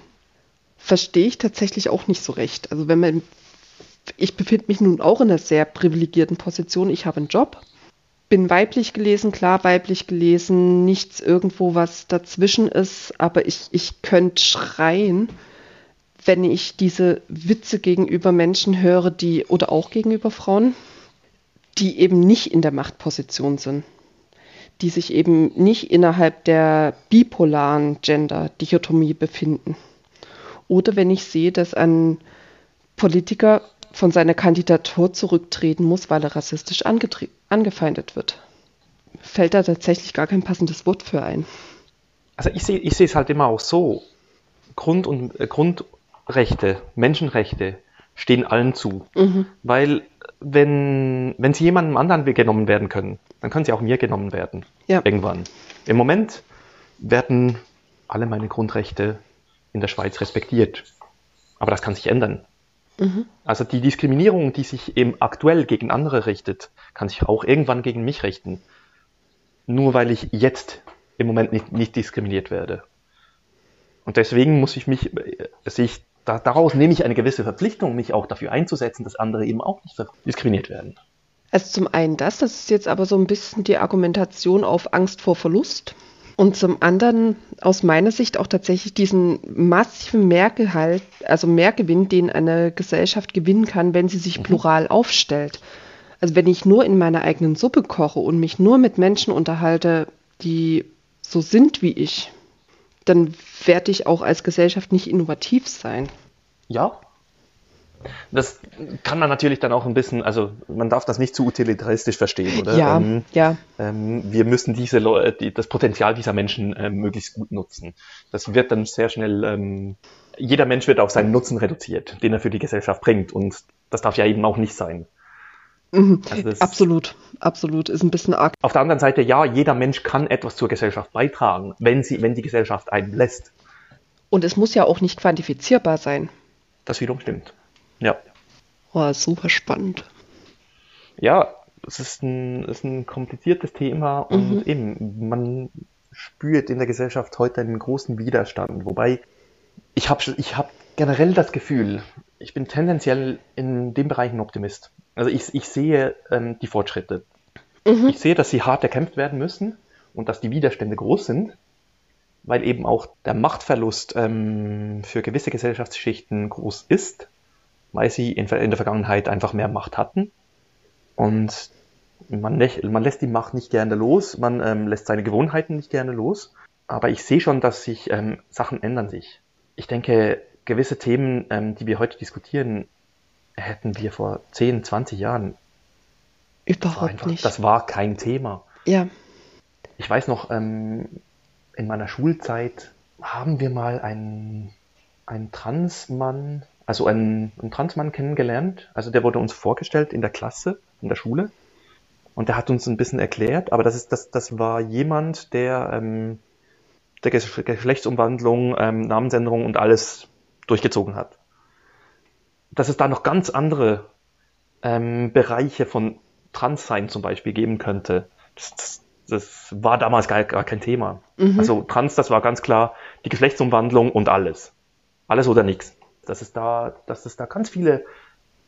Verstehe ich tatsächlich auch nicht so recht. Also wenn man, ich befinde mich nun auch in einer sehr privilegierten Position. Ich habe einen Job, bin weiblich gelesen, klar weiblich gelesen, nichts irgendwo, was dazwischen ist, aber ich, ich könnte schreien, wenn ich diese Witze gegenüber Menschen höre, die, oder auch gegenüber Frauen, die eben nicht in der Machtposition sind, die sich eben nicht innerhalb der bipolaren Gender-Dichotomie befinden. Oder wenn ich sehe, dass ein Politiker von seiner Kandidatur zurücktreten muss, weil er rassistisch angefeindet wird. Fällt da tatsächlich gar kein passendes Wort für ein. Also ich sehe ich sehe es halt immer auch so. Grund und, äh, Grundrechte, Menschenrechte stehen allen zu. Mhm. Weil wenn, wenn sie jemandem anderen genommen werden können, dann können sie auch mir genommen werden. Ja. Irgendwann. Im Moment werden alle meine Grundrechte in der Schweiz respektiert. Aber das kann sich ändern. Mhm. Also die Diskriminierung, die sich eben aktuell gegen andere richtet, kann sich auch irgendwann gegen mich richten. Nur weil ich jetzt im Moment nicht, nicht diskriminiert werde. Und deswegen muss ich mich, also ich, da, daraus nehme ich eine gewisse Verpflichtung, mich auch dafür einzusetzen, dass andere eben auch nicht diskriminiert werden. Also zum einen das, das ist jetzt aber so ein bisschen die Argumentation auf Angst vor Verlust. Und zum anderen aus meiner Sicht auch tatsächlich diesen massiven Mehrgehalt, also Mehrgewinn, den eine Gesellschaft gewinnen kann, wenn sie sich mhm. plural aufstellt. Also wenn ich nur in meiner eigenen Suppe koche und mich nur mit Menschen unterhalte, die so sind wie ich, dann werde ich auch als Gesellschaft nicht innovativ sein. Ja, das kann man natürlich dann auch ein bisschen, also man darf das nicht zu utilitaristisch verstehen, oder? Ja, ähm, ja. Ähm, wir müssen diese Leute, die, das Potenzial dieser Menschen ähm, möglichst gut nutzen. Das wird dann sehr schnell, ähm, jeder Mensch wird auf seinen Nutzen reduziert, den er für die Gesellschaft bringt. Und das darf ja eben auch nicht sein. Mhm. Also absolut, absolut. Ist ein bisschen arg. Auf der anderen Seite, ja, jeder Mensch kann etwas zur Gesellschaft beitragen, wenn sie, wenn die Gesellschaft einen lässt. Und es muss ja auch nicht quantifizierbar sein. Das wiederum stimmt. Ja. Oh, super spannend. Ja, es ist ein, ist ein kompliziertes Thema und mhm. eben, man spürt in der Gesellschaft heute einen großen Widerstand. Wobei ich habe ich hab generell das Gefühl, ich bin tendenziell in dem Bereich ein Optimist. Also ich, ich sehe ähm, die Fortschritte. Mhm. Ich sehe, dass sie hart erkämpft werden müssen und dass die Widerstände groß sind, weil eben auch der Machtverlust ähm, für gewisse Gesellschaftsschichten groß ist, weil sie in, der Vergangenheit einfach mehr Macht hatten. Und man, man lässt die Macht nicht gerne los, man ähm, lässt seine Gewohnheiten nicht gerne los. Aber ich sehe schon, dass sich ähm, Sachen ändern sich. Ich denke, gewisse Themen, ähm, die wir heute diskutieren, hätten wir vor 10, 20 Jahren. Überhaupt das einfach, nicht. Das war kein Thema. Ja. Ich weiß noch, ähm, in meiner Schulzeit haben wir mal einen, einen Transmann, also einen, einen Transmann kennengelernt. Also der wurde uns vorgestellt in der Klasse, in der Schule. Und der hat uns ein bisschen erklärt, aber das, ist, das, das war jemand, der ähm, der Geschlechtsumwandlung, ähm, Namensänderung und alles durchgezogen hat. Dass es da noch ganz andere ähm, Bereiche von Transsein zum Beispiel geben könnte, das, das, das war damals gar, gar kein Thema. Mhm. Also Trans, das war ganz klar die Geschlechtsumwandlung und alles. Alles oder nichts. Dass es da, dass es da ganz viele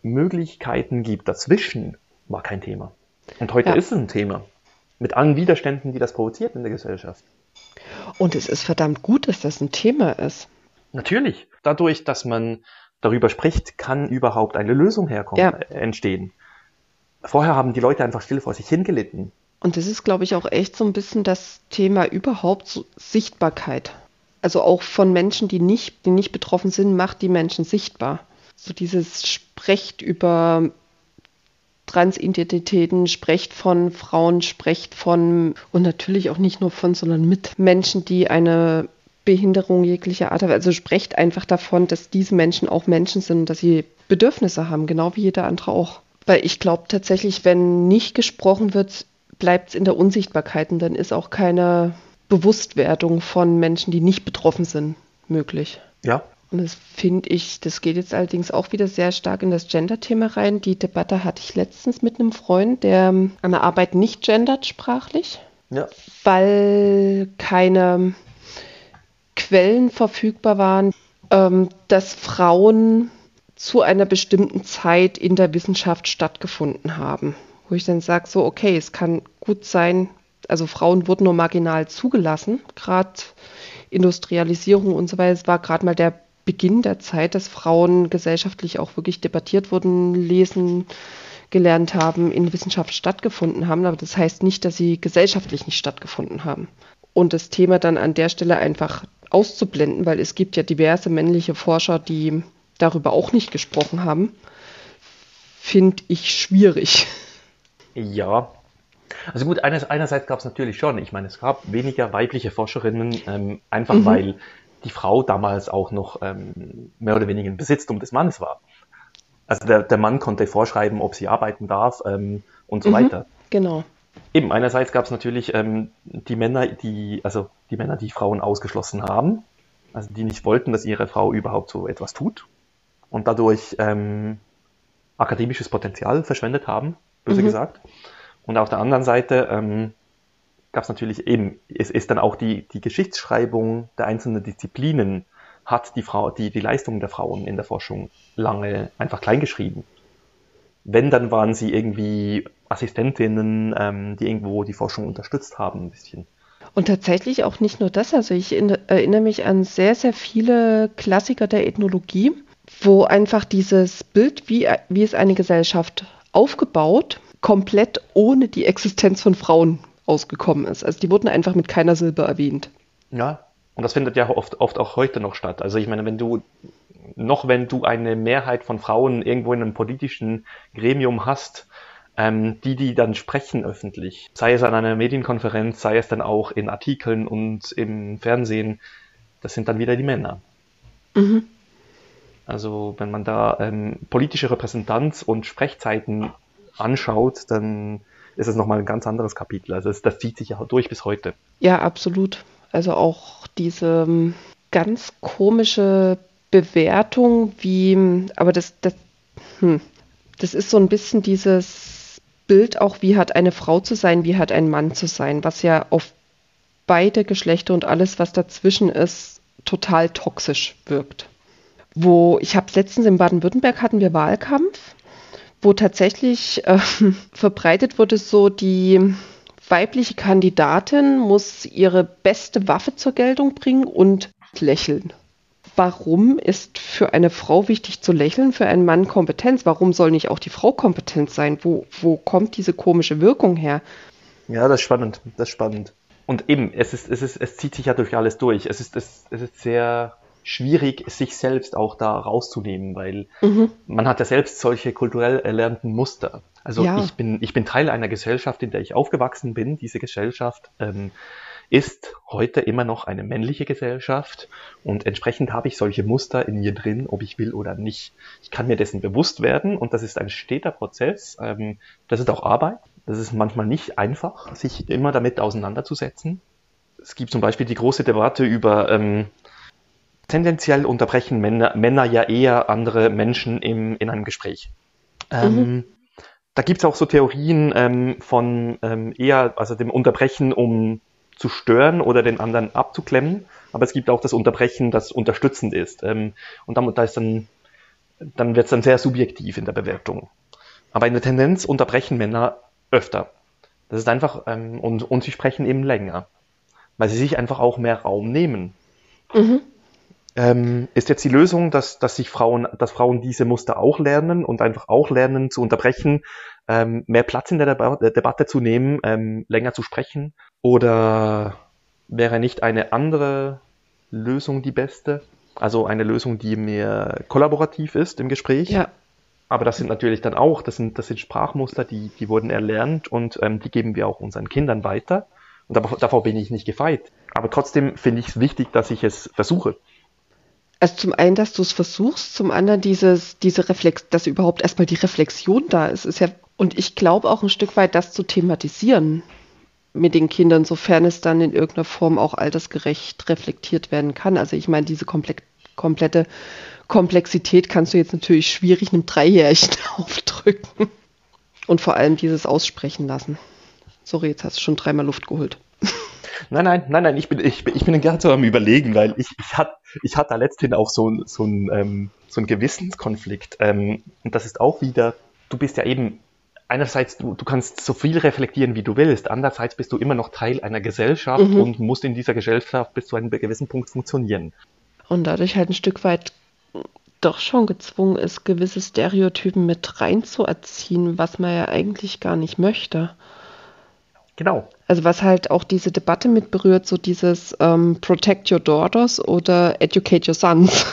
Möglichkeiten gibt dazwischen, war kein Thema. Und heute ja. ist es ein Thema. Mit allen Widerständen, die das provoziert in der Gesellschaft. Und es ist verdammt gut, dass das ein Thema ist. Natürlich. Dadurch, dass man darüber spricht, kann überhaupt eine Lösung herkommen, ja. Äh, entstehen. Vorher haben die Leute einfach still vor sich hingelitten. Und das ist, glaube ich, auch echt so ein bisschen das Thema überhaupt so Sichtbarkeit. Also auch von Menschen, die nicht, die nicht betroffen sind, macht die Menschen sichtbar. So dieses Sprecht über Transidentitäten, sprecht von Frauen, sprecht von und natürlich auch nicht nur von, sondern mit Menschen, die eine Behinderung jeglicher Art haben. Also sprecht einfach davon, dass diese Menschen auch Menschen sind und dass sie Bedürfnisse haben, genau wie jeder andere auch. Weil ich glaube tatsächlich, wenn nicht gesprochen wird, bleibt es in der Unsichtbarkeit und dann ist auch keine Bewusstwerdung von Menschen, die nicht betroffen sind, möglich. Ja, und das finde ich, das geht jetzt allerdings auch wieder sehr stark in das Gender-Thema rein. Die Debatte hatte ich letztens mit einem Freund, der an der Arbeit nicht gendert sprachlich, ja. weil keine Quellen verfügbar waren, ähm, dass Frauen zu einer bestimmten Zeit in der Wissenschaft stattgefunden haben. Wo ich dann sage, so, okay, es kann gut sein, also Frauen wurden nur marginal zugelassen, gerade Industrialisierung und so weiter. Es war gerade mal der Beginn der Zeit, dass Frauen gesellschaftlich auch wirklich debattiert wurden, lesen gelernt haben, in Wissenschaft stattgefunden haben. Aber das heißt nicht, dass sie gesellschaftlich nicht stattgefunden haben. Und das Thema dann an der Stelle einfach auszublenden, weil es gibt ja diverse männliche Forscher, die darüber auch nicht gesprochen haben, finde ich schwierig. Ja. Also gut, einerseits gab es natürlich schon, ich meine, es gab weniger weibliche Forscherinnen, ähm, einfach mhm. weil die Frau damals auch noch ähm, mehr oder weniger im Besitztum des Mannes war. Also der, der Mann konnte vorschreiben, ob sie arbeiten darf ähm, und so mhm, weiter. Genau. Eben, einerseits gab es natürlich ähm, die Männer, die, also die Männer, die Frauen ausgeschlossen haben, also die nicht wollten, dass ihre Frau überhaupt so etwas tut und dadurch ähm, akademisches Potenzial verschwendet haben, böse mhm. gesagt. Und auf der anderen Seite ähm, gab es natürlich eben, es ist dann auch die, die Geschichtsschreibung der einzelnen Disziplinen hat die Frau, die, die Leistungen der Frauen in der Forschung lange einfach kleingeschrieben. Wenn, dann waren sie irgendwie Assistentinnen, ähm, die irgendwo die Forschung unterstützt haben, ein bisschen. Und tatsächlich auch nicht nur das, also ich erinnere mich an sehr, sehr viele Klassiker der Ethnologie, wo einfach dieses Bild, wie, wie ist eine Gesellschaft aufgebaut, komplett ohne die Existenz von Frauen ausgekommen ist. Also die wurden einfach mit keiner Silbe erwähnt. Ja, und das findet ja oft, oft auch heute noch statt. Also ich meine, wenn du, noch wenn du eine Mehrheit von Frauen irgendwo in einem politischen Gremium hast, ähm, die, die dann sprechen öffentlich, sei es an einer Medienkonferenz, sei es dann auch in Artikeln und im Fernsehen, das sind dann wieder die Männer. Mhm. Also wenn man da ähm, politische Repräsentanz und Sprechzeiten anschaut, dann ist es nochmal ein ganz anderes Kapitel. Also das, das zieht sich ja durch bis heute. Ja, absolut. Also auch diese ähm, ganz komische Bewertung, wie, aber das, das hm. Das ist so ein bisschen dieses Bild auch, wie hat eine Frau zu sein, wie hat ein Mann zu sein, was ja auf beide Geschlechter und alles, was dazwischen ist, total toxisch wirkt. Wo ich habe letztens in Baden-Württemberg hatten wir Wahlkampf, wo tatsächlich äh, verbreitet wurde so die weibliche Kandidatin muss ihre beste Waffe zur Geltung bringen und lächeln. Warum ist für eine Frau wichtig zu lächeln, für einen Mann Kompetenz? Warum soll nicht auch die Frau kompetent sein? Wo, wo kommt diese komische Wirkung her? Ja, das ist spannend. Das ist spannend. Und eben, es, ist, es, ist, es zieht sich ja durch alles durch. Es ist, es, es ist sehr schwierig, sich selbst auch da rauszunehmen, weil mhm. man hat ja selbst solche kulturell erlernten Muster. Also ja. ich, bin, ich bin Teil einer Gesellschaft, in der ich aufgewachsen bin. Diese Gesellschaft ähm, ist heute immer noch eine männliche Gesellschaft und entsprechend habe ich solche Muster in mir drin, ob ich will oder nicht. Ich kann mir dessen bewusst werden und das ist ein steter Prozess. Ähm, das ist auch Arbeit. Das ist manchmal nicht einfach, sich immer damit auseinanderzusetzen. Es gibt zum Beispiel die große Debatte über ähm, tendenziell unterbrechen Männer, Männer ja eher andere Menschen im, in einem Gespräch. Ähm, mhm. Da gibt es auch so Theorien ähm, von ähm, eher, also dem Unterbrechen, um zu stören oder den anderen abzuklemmen. Aber es gibt auch das Unterbrechen, das unterstützend ist. Ähm, und dann, da ist dann, dann wird es dann sehr subjektiv in der Bewertung. Aber in der Tendenz unterbrechen Männer öfter. Das ist einfach, ähm, und, und sie sprechen eben länger. Weil sie sich einfach auch mehr Raum nehmen. Mhm. Ähm, ist jetzt die Lösung, dass, dass sich Frauen, dass Frauen diese Muster auch lernen und einfach auch lernen zu unterbrechen, ähm, mehr Platz in der, Deba der Debatte zu nehmen, ähm, länger zu sprechen? Oder wäre nicht eine andere Lösung die beste? Also eine Lösung, die mehr kollaborativ ist im Gespräch? Ja. Aber das sind natürlich dann auch, das sind, das sind Sprachmuster, die, die wurden erlernt und ähm, die geben wir auch unseren Kindern weiter. Und davor, davor bin ich nicht gefeit. Aber trotzdem finde ich es wichtig, dass ich es versuche. Also zum einen, dass du es versuchst, zum anderen dieses, diese Reflex, dass überhaupt erstmal die Reflexion da ist, ist ja, und ich glaube auch ein Stück weit, das zu thematisieren mit den Kindern, sofern es dann in irgendeiner Form auch altersgerecht reflektiert werden kann. Also ich meine, diese komple komplette Komplexität kannst du jetzt natürlich schwierig einem Dreijährigen aufdrücken. Und vor allem dieses Aussprechen lassen. Sorry, jetzt hast du schon dreimal Luft geholt. Nein, nein, nein, nein, ich bin, ich, ich bin gerade so am Überlegen, weil ich, ich hatte ich hat da letzthin auch so, so, ein, ähm, so einen Gewissenskonflikt. Ähm, und das ist auch wieder, du bist ja eben, einerseits, du, du kannst so viel reflektieren, wie du willst, andererseits bist du immer noch Teil einer Gesellschaft mhm. und musst in dieser Gesellschaft bis zu einem gewissen Punkt funktionieren. Und dadurch halt ein Stück weit doch schon gezwungen ist, gewisse Stereotypen mit reinzuerziehen, was man ja eigentlich gar nicht möchte. Genau. Also was halt auch diese Debatte mit berührt, so dieses ähm, Protect Your Daughters oder Educate Your Sons.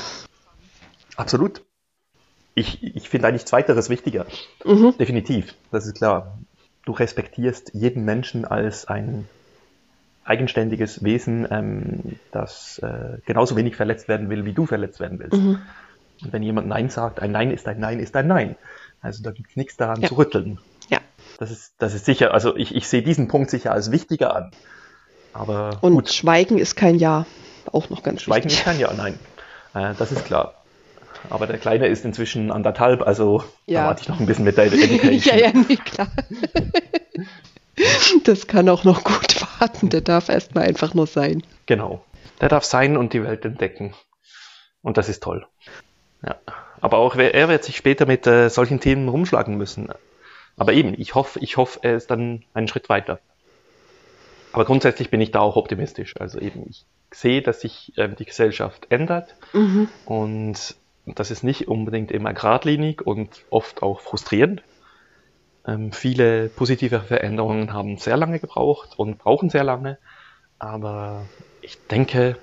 Absolut. Ich, ich finde eigentlich zweiteres wichtiger. Mhm. Definitiv, das ist klar. Du respektierst jeden Menschen als ein eigenständiges Wesen, ähm, das äh, genauso wenig verletzt werden will, wie du verletzt werden willst. Mhm. Und wenn jemand Nein sagt, ein Nein ist ein Nein ist ein Nein. Also da gibt es nichts daran ja. zu rütteln. Das ist, das ist sicher, also ich, ich sehe diesen Punkt sicher als wichtiger an. Aber Und gut. Schweigen ist kein Ja. Auch noch ganz Schweigen wichtig. Schweigen ist kein Ja, nein. Äh, das ist klar. Aber der Kleine ist inzwischen anderthalb, also ja. da warte ich noch ein bisschen mit der Education. ja, ja, nee, klar. das kann auch noch gut warten. Der darf erstmal einfach nur sein. Genau. Der darf sein und die Welt entdecken. Und das ist toll. Ja. Aber auch er wird sich später mit äh, solchen Themen rumschlagen müssen. Aber eben, ich hoffe, ich hoffe, er ist dann einen Schritt weiter. Aber grundsätzlich bin ich da auch optimistisch. Also eben, ich sehe, dass sich ähm, die Gesellschaft ändert mhm. und das ist nicht unbedingt immer geradlinig und oft auch frustrierend. Ähm, viele positive Veränderungen haben sehr lange gebraucht und brauchen sehr lange, aber ich denke,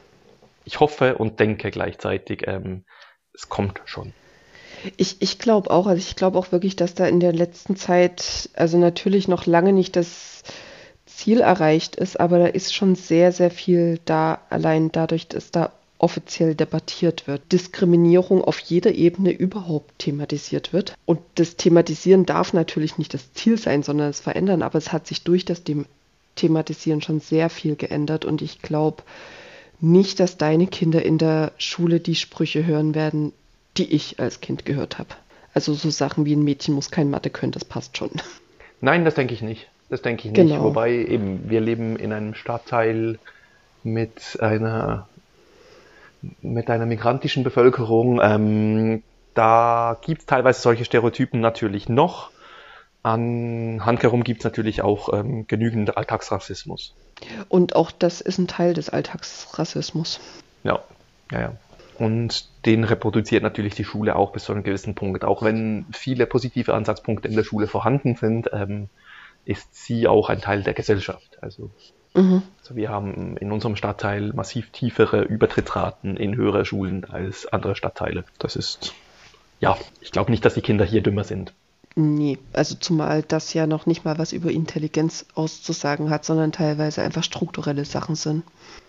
ich hoffe und denke gleichzeitig, ähm, es kommt schon. Ich, ich glaube auch, also ich glaube auch wirklich, dass da in der letzten Zeit, also natürlich noch lange nicht das Ziel erreicht ist, aber da ist schon sehr, sehr viel da, allein dadurch, dass da offiziell debattiert wird, Diskriminierung auf jeder Ebene überhaupt thematisiert wird. Und das Thematisieren darf natürlich nicht das Ziel sein, sondern es verändern, aber es hat sich durch das Thematisieren schon sehr viel geändert und ich glaube nicht, dass deine Kinder in der Schule die Sprüche hören werden, die ich als Kind gehört habe. Also so Sachen wie ein Mädchen muss kein Mathe können, das passt schon. Nein, das denke ich nicht. Das denke ich nicht. Genau. Wobei eben, wir leben in einem Stadtteil mit einer, mit einer migrantischen Bevölkerung. Ähm, da gibt es teilweise solche Stereotypen natürlich noch. An Handkerum gibt es natürlich auch ähm, genügend Alltagsrassismus. Und auch das ist ein Teil des Alltagsrassismus. Ja, ja, ja. Und den reproduziert natürlich die Schule auch bis zu einem gewissen Punkt. Auch wenn viele positive Ansatzpunkte in der Schule vorhanden sind, ähm, ist sie auch ein Teil der Gesellschaft. Also, mhm. also, wir haben in unserem Stadtteil massiv tiefere Übertrittsraten in höhere Schulen als andere Stadtteile. Das ist, ja, ich glaube nicht, dass die Kinder hier dümmer sind. Nee, also zumal das ja noch nicht mal was über Intelligenz auszusagen hat, sondern teilweise einfach strukturelle Sachen sind.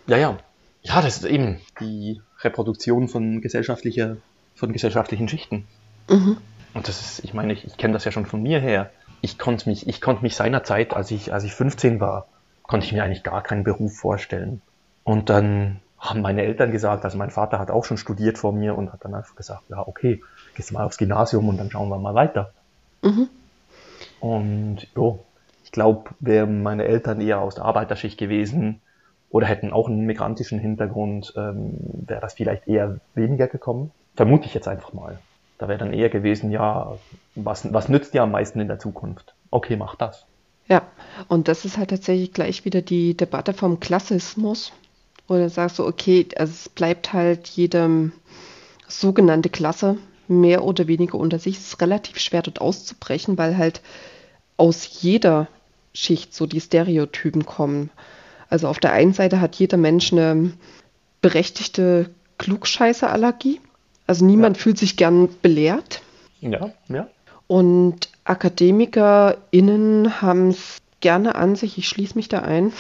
Ja, ja. Ja, das ist eben die Reproduktion von gesellschaftlicher, von gesellschaftlichen Schichten. Mhm. Und das ist, ich meine, ich, ich kenne das ja schon von mir her. Ich konnte mich, ich konnte mich seinerzeit, als ich, als ich 15 war, konnte ich mir eigentlich gar keinen Beruf vorstellen. Und dann haben meine Eltern gesagt, also mein Vater hat auch schon studiert vor mir und hat dann einfach gesagt, ja, okay, gehst mal aufs Gymnasium und dann schauen wir mal weiter. Mhm. Und jo, ich glaube, wären meine Eltern eher aus der Arbeiterschicht gewesen oder hätten auch einen migrantischen Hintergrund, ähm, wäre das vielleicht eher weniger gekommen. Vermute ich jetzt einfach mal. Da wäre dann eher gewesen, ja, was, was nützt dir am meisten in der Zukunft? Okay, mach das. Ja, und das ist halt tatsächlich gleich wieder die Debatte vom Klassismus, wo du sagst so, okay, also es bleibt halt jedem sogenannte Klasse mehr oder weniger unter sich. Es ist relativ schwer dort auszubrechen, weil halt aus jeder Schicht so die Stereotypen kommen. Also auf der einen Seite hat jeder Mensch eine berechtigte Klugscheißerallergie. Also niemand ja. fühlt sich gern belehrt. Ja, ja. Und AkademikerInnen haben es gerne an sich, ich schließe mich da ein,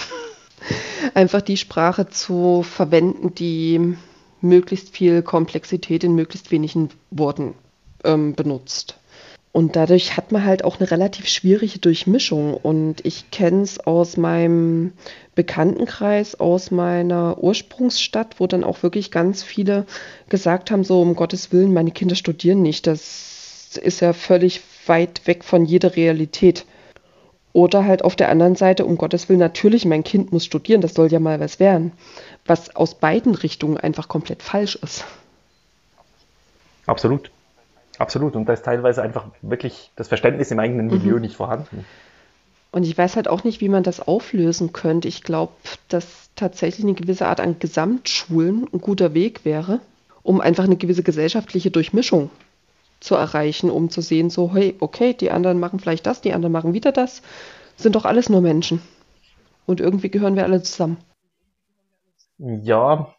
einfach die Sprache zu verwenden, die möglichst viel Komplexität in möglichst wenigen Worten ähm, benutzt. Und dadurch hat man halt auch eine relativ schwierige Durchmischung. Und ich kenne es aus meinem Bekanntenkreis, aus meiner Ursprungsstadt, wo dann auch wirklich ganz viele gesagt haben, so um Gottes Willen, meine Kinder studieren nicht. Das ist ja völlig weit weg von jeder Realität. Oder halt auf der anderen Seite, um Gottes Willen, natürlich, mein Kind muss studieren, das soll ja mal was werden. Was aus beiden Richtungen einfach komplett falsch ist. Absolut. Absolut. Und da ist teilweise einfach wirklich das Verständnis im eigenen Milieu mhm. nicht vorhanden. Und ich weiß halt auch nicht, wie man das auflösen könnte. Ich glaube, dass tatsächlich eine gewisse Art an Gesamtschulen ein guter Weg wäre, um einfach eine gewisse gesellschaftliche Durchmischung zu erreichen, um zu sehen, so, hey, okay, die anderen machen vielleicht das, die anderen machen wieder das, sind doch alles nur Menschen. Und irgendwie gehören wir alle zusammen. Ja,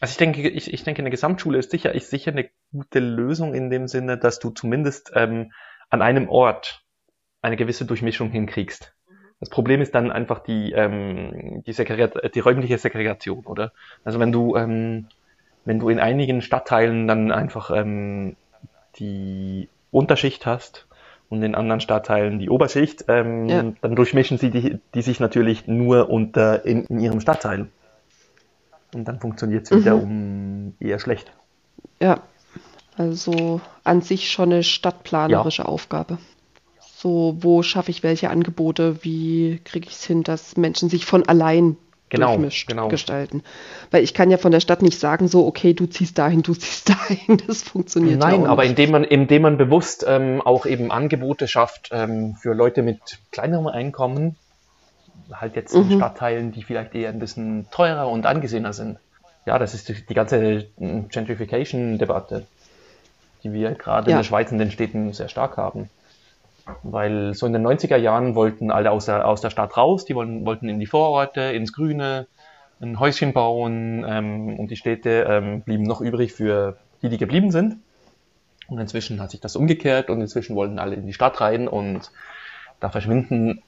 also ich denke, ich, ich denke, eine Gesamtschule ist sicher, ist sicher eine gute Lösung in dem Sinne, dass du zumindest ähm, an einem Ort eine gewisse Durchmischung hinkriegst. Das Problem ist dann einfach die, ähm, die, die räumliche Segregation, oder? Also wenn du, ähm, wenn du in einigen Stadtteilen dann einfach ähm, die Unterschicht hast und in anderen Stadtteilen die Oberschicht, ähm, ja. dann durchmischen sie die, die sich natürlich nur unter in, in ihrem Stadtteil. Und dann funktioniert es mhm. wieder um eher schlecht. Ja, also an sich schon eine stadtplanerische ja. Aufgabe. So, wo schaffe ich welche Angebote? Wie kriege ich es hin, dass Menschen sich von allein genau, genau. gestalten. Weil ich kann ja von der Stadt nicht sagen, so, okay, du ziehst dahin, du ziehst dahin. Das funktioniert Nein, ja aber indem man, indem man bewusst ähm, auch eben Angebote schafft ähm, für Leute mit kleinerem Einkommen, halt jetzt mhm. in Stadtteilen, die vielleicht eher ein bisschen teurer und angesehener sind. Ja, das ist die, die ganze Gentrification-Debatte, die wir gerade ja. in der Schweiz in den Städten sehr stark haben. Weil so in den 90er Jahren wollten alle aus der, aus der Stadt raus, die wollten, wollten in die Vororte, ins Grüne, ein Häuschen bauen ähm, und die Städte ähm, blieben noch übrig für die, die geblieben sind. Und inzwischen hat sich das umgekehrt und inzwischen wollten alle in die Stadt rein und da verschwinden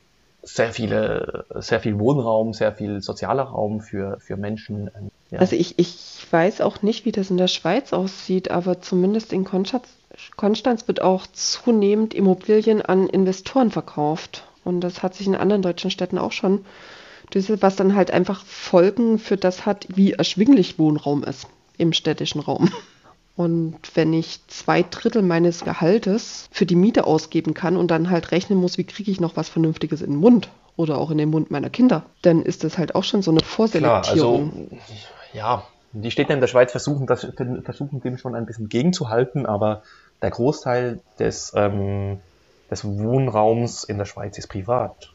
sehr viele, sehr viel Wohnraum, sehr viel sozialer Raum für, für Menschen. Ähm, ja. Also ich, ich weiß auch nicht, wie das in der Schweiz aussieht, aber zumindest in Konstanz, Konstanz wird auch zunehmend Immobilien an Investoren verkauft. Und das hat sich in anderen deutschen Städten auch schon, was dann halt einfach Folgen für das hat, wie erschwinglich Wohnraum ist im städtischen Raum. Und wenn ich zwei Drittel meines Gehaltes für die Miete ausgeben kann und dann halt rechnen muss, wie kriege ich noch was Vernünftiges in den Mund oder auch in den Mund meiner Kinder, dann ist das halt auch schon so eine Vorselektierung. Klar, also, ja, die Städte in der Schweiz versuchen, das, versuchen dem schon ein bisschen gegenzuhalten, aber der Großteil des, ähm, des Wohnraums in der Schweiz ist privat.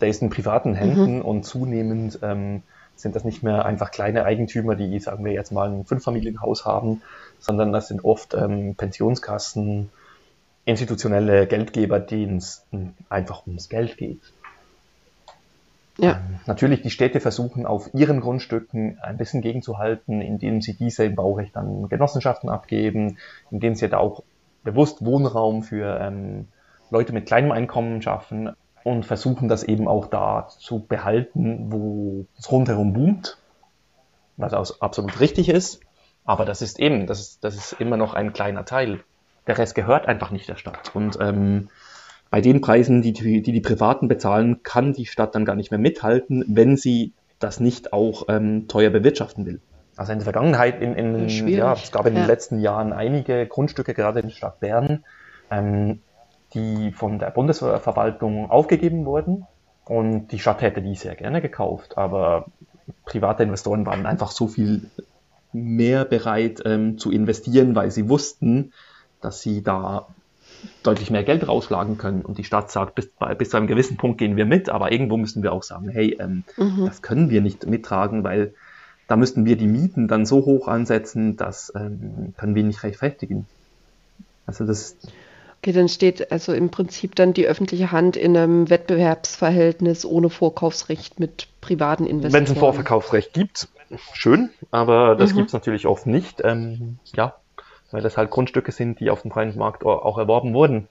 Der ist in privaten Händen mhm. und zunehmend ähm, sind das nicht mehr einfach kleine Eigentümer, die, sagen wir jetzt mal, ein Fünffamilienhaus haben, sondern das sind oft ähm, Pensionskassen, institutionelle Geldgeber, denen es einfach ums Geld geht. Ja. Ähm, natürlich, die Städte versuchen auf ihren Grundstücken ein bisschen gegenzuhalten, indem sie diese im Baurecht an Genossenschaften abgeben, indem sie da auch bewusst Wohnraum für ähm, Leute mit kleinem Einkommen schaffen und versuchen das eben auch da zu behalten, wo es rundherum boomt, was auch absolut richtig ist. Aber das ist eben, das ist, das ist immer noch ein kleiner Teil. Der Rest gehört einfach nicht der Stadt. Und ähm, bei den Preisen, die, die die Privaten bezahlen, kann die Stadt dann gar nicht mehr mithalten, wenn sie das nicht auch ähm, teuer bewirtschaften will. Also in der Vergangenheit, in, in, ja, es gab in ja. den letzten Jahren einige Grundstücke, gerade in der Stadt Bern, ähm, die von der Bundesverwaltung aufgegeben wurden. Und die Stadt hätte die sehr gerne gekauft, aber private Investoren waren einfach so viel mehr bereit ähm, zu investieren, weil sie wussten, dass sie da deutlich mehr Geld rausschlagen können. Und die Stadt sagt, bis, bis zu einem gewissen Punkt gehen wir mit, aber irgendwo müssen wir auch sagen, hey, ähm, mhm. das können wir nicht mittragen, weil da müssten wir die Mieten dann so hoch ansetzen, das ähm, können wir nicht rechtfertigen. Also das Okay, dann steht also im Prinzip dann die öffentliche Hand in einem Wettbewerbsverhältnis ohne Vorkaufsrecht mit privaten Investoren. Wenn es ein Vorverkaufsrecht gibt, schön, aber das mhm. gibt es natürlich oft nicht. Ähm, ja, weil das halt Grundstücke sind, die auf dem freien Markt auch erworben wurden.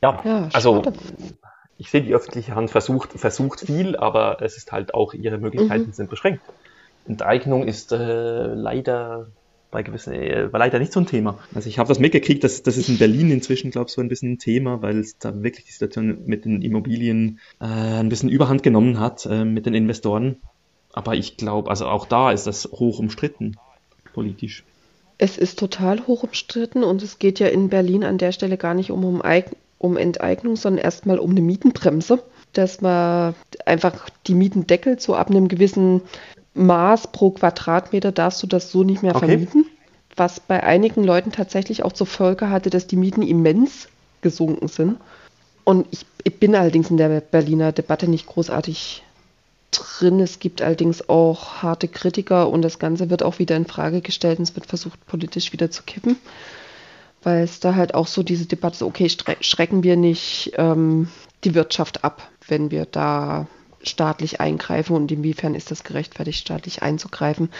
Ja, ja also ich sehe, die öffentliche Hand versucht, versucht viel, aber es ist halt auch, ihre Möglichkeiten mhm. sind beschränkt. Enteignung ist äh, leider bei gewissen, äh, war leider nicht so ein Thema. Also ich habe das mitgekriegt, dass das ist in Berlin inzwischen, glaube ich, so ein bisschen ein Thema, weil es da wirklich die Situation mit den Immobilien äh, ein bisschen Überhand genommen hat äh, mit den Investoren. Aber ich glaube, also auch da ist das hoch umstritten politisch. Es ist total hoch umstritten und es geht ja in Berlin an der Stelle gar nicht um, um, um Enteignung, sondern erstmal um eine Mietenbremse, dass man einfach die Mieten deckelt, so ab einem gewissen Maß pro Quadratmeter darfst du das so nicht mehr okay. vermieten. Was bei einigen Leuten tatsächlich auch zur Folge hatte, dass die Mieten immens gesunken sind. Und ich, ich bin allerdings in der Berliner Debatte nicht großartig drin. Es gibt allerdings auch harte Kritiker und das Ganze wird auch wieder in Frage gestellt und es wird versucht, politisch wieder zu kippen. Weil es da halt auch so diese Debatte, so, okay, schrecken wir nicht ähm, die Wirtschaft ab, wenn wir da staatlich eingreifen und inwiefern ist das gerechtfertigt, staatlich einzugreifen,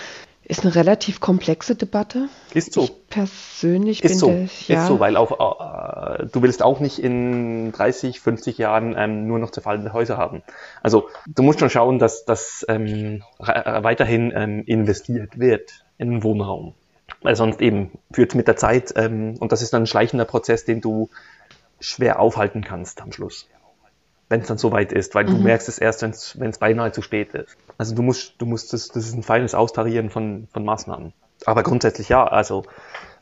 ist eine relativ komplexe Debatte. Ist so. Ich persönlich ist bin so. Der, ja. Ist so, weil auch, äh, du willst auch nicht in 30, 50 Jahren ähm, nur noch zerfallende Häuser haben. Also du musst schon schauen, dass das ähm, weiterhin ähm, investiert wird in den Wohnraum. Weil sonst eben führt mit der Zeit, ähm, und das ist dann ein schleichender Prozess, den du schwer aufhalten kannst am Schluss wenn es dann soweit ist, weil mhm. du merkst es erst, wenn es beinahe zu spät ist. Also du musst, du musst das, das ist ein feines Austarieren von, von Maßnahmen. Aber grundsätzlich ja, also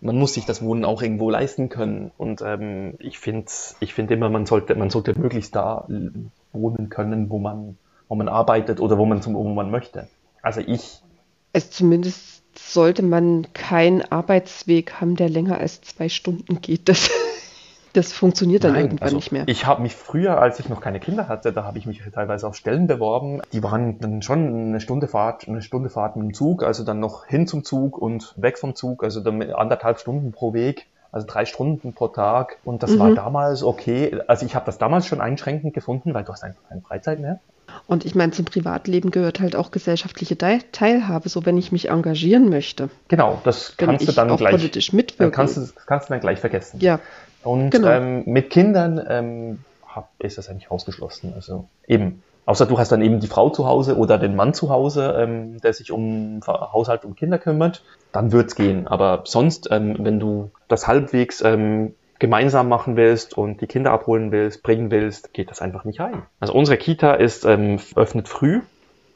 man muss sich das Wohnen auch irgendwo leisten können. Und ähm, ich finde ich find immer, man sollte, man sollte möglichst da wohnen können, wo man, wo man arbeitet oder wo man zum wo man möchte. Also ich. Es zumindest sollte man keinen Arbeitsweg haben, der länger als zwei Stunden geht. Das das funktioniert dann Nein, irgendwann also nicht mehr. Ich habe mich früher, als ich noch keine Kinder hatte, da habe ich mich teilweise auf Stellen beworben. Die waren dann schon eine Stunde Fahrt, eine Stunde Fahrt mit dem Zug, also dann noch hin zum Zug und weg vom Zug, also dann anderthalb Stunden pro Weg. Also drei Stunden pro Tag. Und das mhm. war damals okay. Also ich habe das damals schon einschränkend gefunden, weil du hast einfach keine Freizeit mehr. Und ich meine, zum Privatleben gehört halt auch gesellschaftliche Teilhabe, so wenn ich mich engagieren möchte. Genau, das kannst du dann auch gleich. politisch mitwirken. Kannst du, kannst du dann gleich vergessen. Ja, und genau. ähm, mit Kindern ähm, hab, ist das eigentlich ausgeschlossen. Also eben, außer du hast dann eben die Frau zu Hause oder den Mann zu Hause, ähm, der sich um Haushalt und Kinder kümmert, dann wird's gehen. Aber sonst, ähm, wenn du das halbwegs ähm, gemeinsam machen willst und die Kinder abholen willst, bringen willst, geht das einfach nicht rein. Also unsere Kita ist ähm, öffnet früh,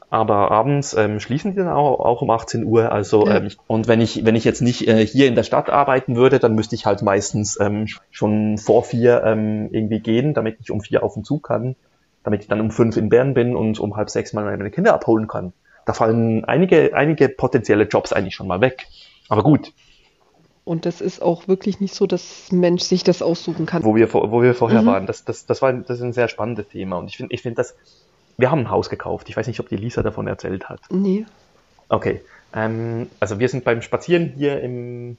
aber abends ähm, schließen die dann auch, auch um 18 Uhr. Also ähm, und wenn ich wenn ich jetzt nicht äh, hier in der Stadt arbeiten würde, dann müsste ich halt meistens ähm, schon vor vier ähm, irgendwie gehen, damit ich um vier auf den Zug kann, damit ich dann um fünf in Bern bin und um halb sechs mal meine Kinder abholen kann. Da fallen einige einige potenzielle Jobs eigentlich schon mal weg. Aber gut. Und das ist auch wirklich nicht so, dass Mensch sich das aussuchen kann. Wo wir, wo wir vorher mhm. waren, das, das, das, war, das ist ein sehr spannendes Thema. Und ich finde, ich finde das, wir haben ein Haus gekauft. Ich weiß nicht, ob die Lisa davon erzählt hat. Nee. Okay. Ähm, also wir sind beim Spazieren hier im,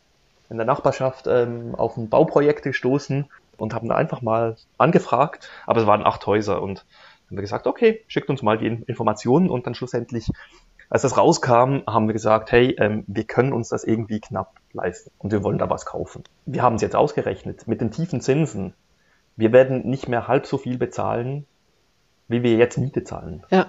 in der Nachbarschaft ähm, auf ein Bauprojekt gestoßen und haben da einfach mal angefragt, aber es waren acht Häuser und haben wir gesagt, okay, schickt uns mal die Informationen und dann schlussendlich, als das rauskam, haben wir gesagt, hey, ähm, wir können uns das irgendwie knapp leisten und wir wollen da was kaufen. Wir haben es jetzt ausgerechnet mit den tiefen Zinsen. Wir werden nicht mehr halb so viel bezahlen, wie wir jetzt Miete zahlen. Ja.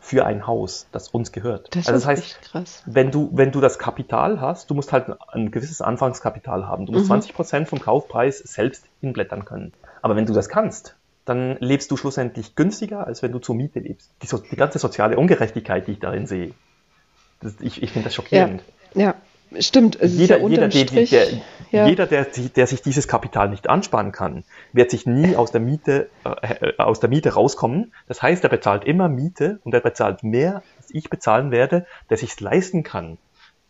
Für ein Haus, das uns gehört. Das, also das heißt, krass. Wenn du, wenn du das Kapital hast, du musst halt ein gewisses Anfangskapital haben. Du musst mhm. 20 Prozent vom Kaufpreis selbst hinblättern können. Aber wenn du das kannst, dann lebst du schlussendlich günstiger, als wenn du zur Miete lebst. Die, so, die ganze soziale Ungerechtigkeit, die ich darin sehe, das, ich, ich finde das schockierend. Ja, ja. Stimmt, es jeder, ist ja jeder, der, der, ja. jeder der, der, sich dieses Kapital nicht ansparen kann, wird sich nie aus der Miete, äh, aus der Miete rauskommen. Das heißt, er bezahlt immer Miete und er bezahlt mehr, als ich bezahlen werde, der sich leisten kann,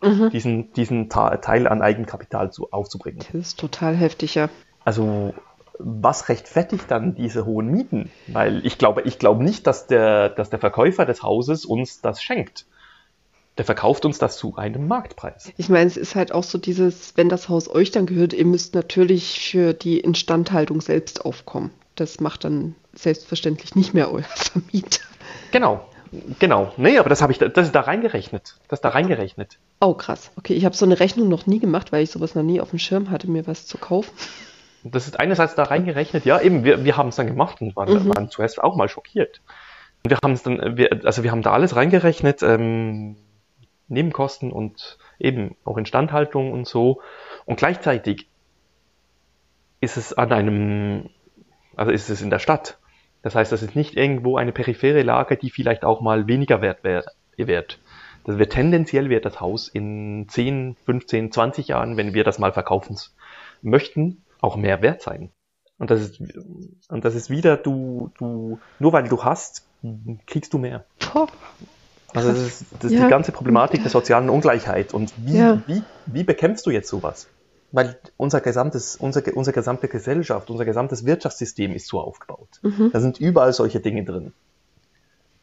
mhm. diesen, diesen Teil an Eigenkapital zu, aufzubringen. Das ist total heftig, ja. Also was rechtfertigt dann diese hohen Mieten? Weil ich glaube, ich glaube nicht, dass der, dass der Verkäufer des Hauses uns das schenkt der verkauft uns das zu einem Marktpreis. Ich meine, es ist halt auch so dieses, wenn das Haus euch dann gehört, ihr müsst natürlich für die Instandhaltung selbst aufkommen. Das macht dann selbstverständlich nicht mehr euer Vermieter. Genau, genau. Nee, aber das habe ich, das ist da reingerechnet. Das ist da reingerechnet. Oh, krass. Okay, ich habe so eine Rechnung noch nie gemacht, weil ich sowas noch nie auf dem Schirm hatte, mir was zu kaufen. Das ist einerseits da reingerechnet, ja, eben, wir, wir haben es dann gemacht und waren, mhm. waren zuerst auch mal schockiert. wir haben es dann, wir, also wir haben da alles reingerechnet, ähm, Nebenkosten und eben auch Instandhaltung und so. Und gleichzeitig ist es an einem, also ist es in der Stadt. Das heißt, das ist nicht irgendwo eine periphere Lage, die vielleicht auch mal weniger wert wird. Das wird tendenziell wird das Haus in 10, 15, 20 Jahren, wenn wir das mal verkaufen möchten, auch mehr wert sein. Und das ist, und das ist wieder, du, du, nur weil du hast, kriegst du mehr. Also das ist, das ja. die ganze Problematik der sozialen Ungleichheit. Und wie, ja. wie, wie bekämpfst du jetzt sowas? Weil unser gesamtes, unser, unsere gesamte Gesellschaft, unser gesamtes Wirtschaftssystem ist so aufgebaut. Mhm. Da sind überall solche Dinge drin.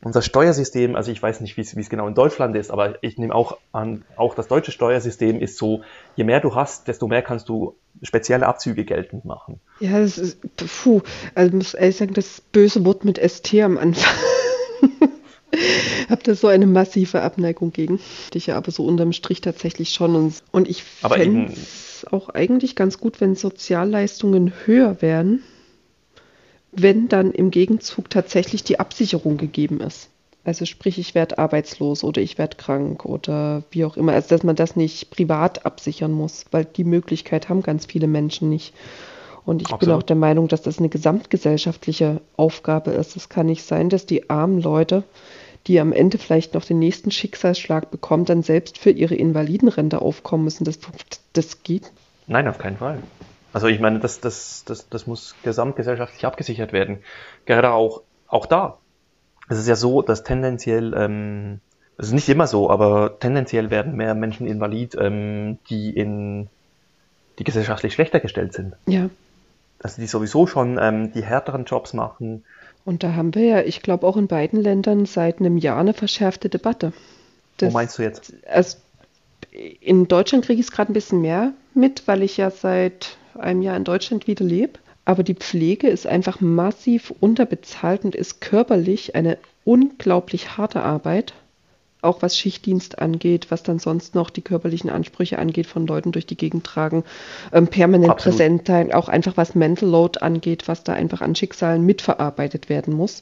Unser Steuersystem, also ich weiß nicht, wie es genau in Deutschland ist, aber ich nehme auch an, auch das deutsche Steuersystem ist so, je mehr du hast, desto mehr kannst du spezielle Abzüge geltend machen. Ja, das ist, puh, also ich muss ehrlich sagen, das böse Wort mit ST am Anfang. habe da so eine massive Abneigung gegen. Ich ja aber so unterm Strich tatsächlich schon. Und, und ich fände es auch eigentlich ganz gut, wenn Sozialleistungen höher wären, wenn dann im Gegenzug tatsächlich die Absicherung gegeben ist. Also sprich, ich werde arbeitslos oder ich werde krank oder wie auch immer. Also dass man das nicht privat absichern muss, weil die Möglichkeit haben ganz viele Menschen nicht. Und ich Absolut. bin auch der Meinung, dass das eine gesamtgesellschaftliche Aufgabe ist. Es kann nicht sein, dass die armen Leute die am Ende vielleicht noch den nächsten Schicksalsschlag bekommen, dann selbst für ihre Invalidenrente aufkommen müssen. Das, das geht. Nein, auf keinen Fall. Also ich meine, das, das, das, das muss gesamtgesellschaftlich abgesichert werden. Gerade auch, auch da. Es ist ja so, dass tendenziell, ähm, es ist nicht immer so, aber tendenziell werden mehr Menschen invalid, ähm, die in die gesellschaftlich schlechter gestellt sind. Ja. Also die sowieso schon ähm, die härteren Jobs machen, und da haben wir ja, ich glaube, auch in beiden Ländern seit einem Jahr eine verschärfte Debatte. Das, Wo meinst du jetzt? Also in Deutschland kriege ich es gerade ein bisschen mehr mit, weil ich ja seit einem Jahr in Deutschland wieder lebe. Aber die Pflege ist einfach massiv unterbezahlt und ist körperlich eine unglaublich harte Arbeit auch was Schichtdienst angeht, was dann sonst noch die körperlichen Ansprüche angeht, von Leuten durch die Gegend tragen, ähm, permanent Absolut. präsent sein, auch einfach was Mental Load angeht, was da einfach an Schicksalen mitverarbeitet werden muss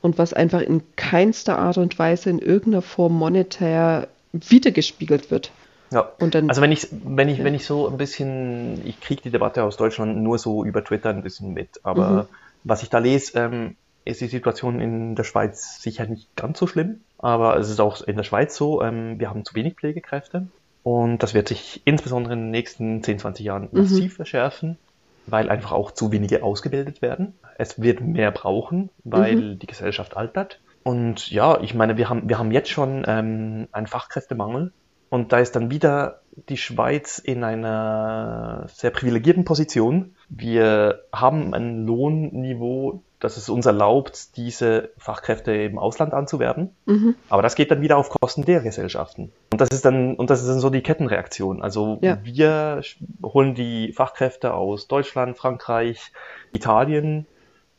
und was einfach in keinster Art und Weise in irgendeiner Form monetär wiedergespiegelt wird. Ja. Dann, also wenn ich, wenn ich, ja. wenn ich so ein bisschen, ich kriege die Debatte aus Deutschland nur so über Twitter ein bisschen mit, aber mhm. was ich da lese, ähm, ist die Situation in der Schweiz sicher nicht ganz so schlimm, aber es ist auch in der Schweiz so, ähm, wir haben zu wenig Pflegekräfte und das wird sich insbesondere in den nächsten 10, 20 Jahren mhm. massiv verschärfen, weil einfach auch zu wenige ausgebildet werden. Es wird mehr brauchen, weil mhm. die Gesellschaft altert. Und ja, ich meine, wir haben, wir haben jetzt schon ähm, einen Fachkräftemangel und da ist dann wieder die Schweiz in einer sehr privilegierten Position. Wir haben ein Lohnniveau, das es uns erlaubt, diese Fachkräfte im Ausland anzuwerben. Mhm. Aber das geht dann wieder auf Kosten der Gesellschaften. Und das ist dann, und das ist dann so die Kettenreaktion. Also ja. wir holen die Fachkräfte aus Deutschland, Frankreich, Italien.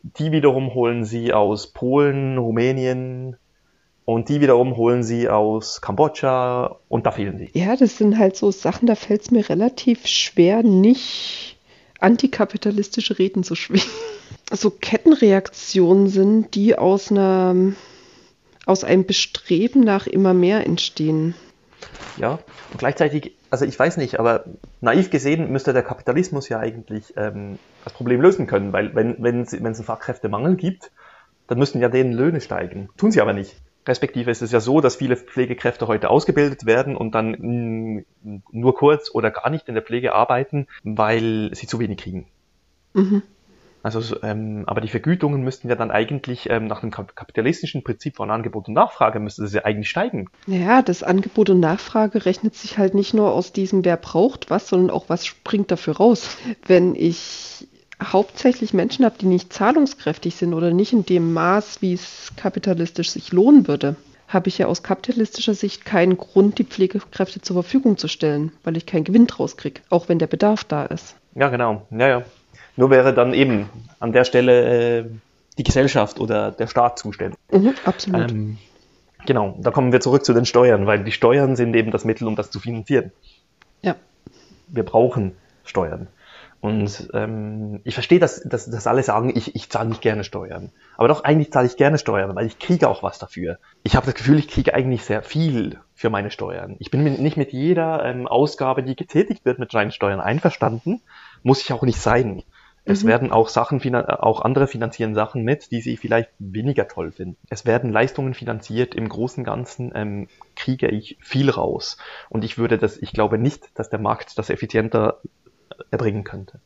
Die wiederum holen sie aus Polen, Rumänien, und die wiederum holen sie aus Kambodscha und da fehlen sie. Ja, das sind halt so Sachen, da fällt es mir relativ schwer, nicht antikapitalistische Reden zu schwingen. So Kettenreaktionen sind, die aus einer aus einem Bestreben nach immer mehr entstehen. Ja, und gleichzeitig, also ich weiß nicht, aber naiv gesehen müsste der Kapitalismus ja eigentlich ähm, das Problem lösen können, weil wenn, es einen Fachkräftemangel gibt, dann müssten ja denen Löhne steigen. Tun sie aber nicht. Respektive ist es ja so, dass viele Pflegekräfte heute ausgebildet werden und dann mm, nur kurz oder gar nicht in der Pflege arbeiten, weil sie zu wenig kriegen. Mhm. Also, ähm, aber die Vergütungen müssten ja dann eigentlich ähm, nach dem kapitalistischen Prinzip von Angebot und Nachfrage müsste es ja eigentlich steigen. Ja, das Angebot und Nachfrage rechnet sich halt nicht nur aus diesem, wer braucht was, sondern auch was springt dafür raus. Wenn ich hauptsächlich Menschen habe, die nicht zahlungskräftig sind oder nicht in dem Maß, wie es kapitalistisch sich lohnen würde, habe ich ja aus kapitalistischer Sicht keinen Grund, die Pflegekräfte zur Verfügung zu stellen, weil ich keinen Gewinn draus kriege, auch wenn der Bedarf da ist. Ja, genau. Ja, ja. Nur wäre dann eben an der Stelle äh, die Gesellschaft oder der Staat zuständig. Mhm, absolut. Ähm, genau, da kommen wir zurück zu den Steuern, weil die Steuern sind eben das Mittel, um das zu finanzieren. Ja. Wir brauchen Steuern. Und ähm, ich verstehe, dass, dass, dass alle sagen, ich, ich zahle nicht gerne Steuern. Aber doch, eigentlich zahle ich gerne Steuern, weil ich kriege auch was dafür. Ich habe das Gefühl, ich kriege eigentlich sehr viel für meine Steuern. Ich bin nicht mit jeder ähm, Ausgabe, die getätigt wird, mit meinen Steuern einverstanden. Muss ich auch nicht sein. Es mhm. werden auch Sachen, auch andere finanzieren Sachen mit, die sie vielleicht weniger toll finden. Es werden Leistungen finanziert. Im Großen und Ganzen ähm, kriege ich viel raus. Und ich würde das, ich glaube nicht, dass der Markt das effizienter erbringen könnte.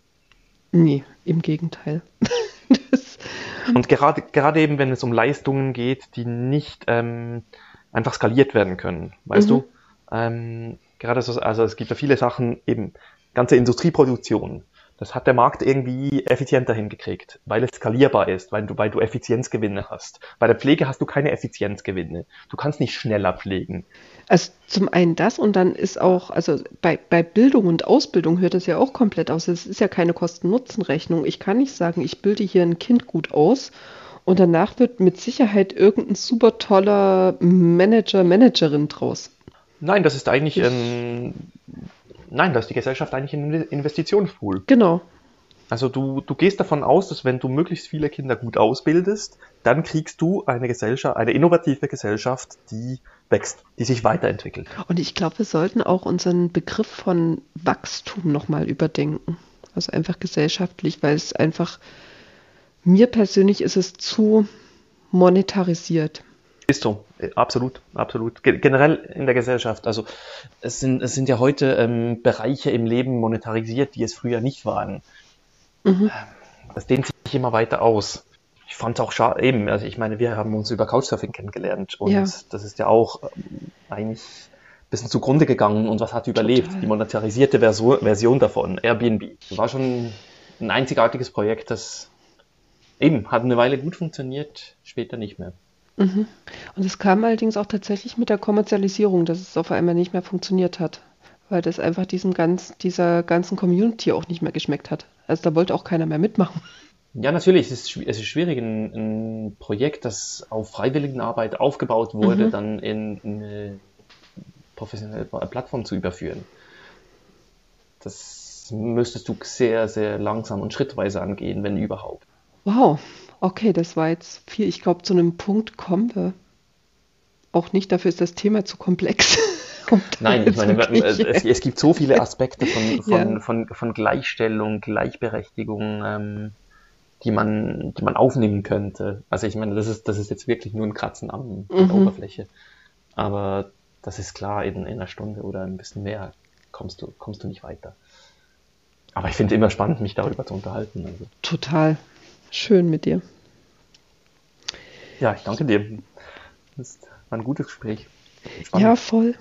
Nee, im Gegenteil. und gerade, gerade eben, wenn es um Leistungen geht, die nicht ähm, einfach skaliert werden können, weißt mhm. du? Ähm, gerade so, also es gibt ja viele Sachen, eben ganze Industrieproduktion, das hat der Markt irgendwie effizienter hingekriegt, weil es skalierbar ist, weil du, weil du Effizienzgewinne hast. Bei der Pflege hast du keine Effizienzgewinne. Du kannst nicht schneller pflegen. Also zum einen das und dann ist auch, also bei, bei Bildung und Ausbildung hört das ja auch komplett aus. Es ist ja keine Kosten-Nutzen-Rechnung. Ich kann nicht sagen, ich bilde hier ein Kind gut aus und danach wird mit Sicherheit irgendein super toller Manager, Managerin draus. Nein, das ist eigentlich ein Nein, da ist die Gesellschaft eigentlich ein Investitionspool. Genau. Also du, du gehst davon aus, dass wenn du möglichst viele Kinder gut ausbildest, dann kriegst du eine Gesellschaft, eine innovative Gesellschaft, die wächst, die sich weiterentwickelt. Und ich glaube, wir sollten auch unseren Begriff von Wachstum nochmal überdenken. Also einfach gesellschaftlich, weil es einfach, mir persönlich ist es zu monetarisiert. Ist so, absolut, absolut. generell in der Gesellschaft. Also es sind, es sind ja heute ähm, Bereiche im Leben monetarisiert, die es früher nicht waren. Mhm. Ähm, das dehnt sich immer weiter aus. Ich fand es auch schade, eben, also ich meine, wir haben uns über Couchsurfing kennengelernt und ja. das ist ja auch ähm, eigentlich ein bisschen zugrunde gegangen und was hat überlebt? Total. Die monetarisierte Version, Version davon, Airbnb. War schon ein einzigartiges Projekt, das eben hat eine Weile gut funktioniert, später nicht mehr. Mhm. Und es kam allerdings auch tatsächlich mit der Kommerzialisierung, dass es auf einmal nicht mehr funktioniert hat, weil das einfach diesem ganz, dieser ganzen Community auch nicht mehr geschmeckt hat. Also da wollte auch keiner mehr mitmachen. Ja, natürlich. Es ist, es ist schwierig, ein, ein Projekt, das auf freiwilligen Arbeit aufgebaut wurde, mhm. dann in, in eine professionelle Plattform zu überführen. Das müsstest du sehr, sehr langsam und schrittweise angehen, wenn überhaupt. Wow, Okay, das war jetzt viel. Ich glaube, zu einem Punkt kommen wir auch nicht. Dafür ist das Thema zu komplex. Nein, ich meine, es, es, gibt so viele Aspekte von, von, ja. von, von Gleichstellung, Gleichberechtigung, ähm, die man, die man aufnehmen könnte. Also ich meine, das ist, das ist jetzt wirklich nur ein Kratzen an der mhm. Oberfläche. Aber das ist klar, in, in einer Stunde oder ein bisschen mehr kommst du, kommst du nicht weiter. Aber ich finde es immer spannend, mich darüber zu unterhalten. Also. Total. Schön mit dir. Ja, ich danke dir. Das war ein gutes Gespräch. Spannend. Ja, voll.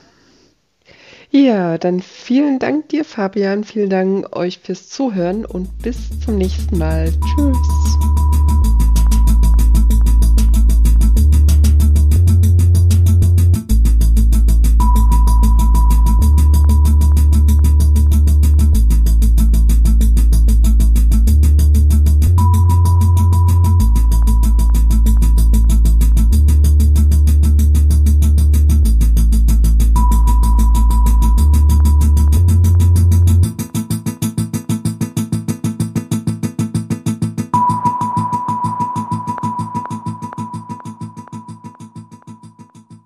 Ja, dann vielen Dank dir, Fabian. Vielen Dank euch fürs Zuhören und bis zum nächsten Mal. Tschüss.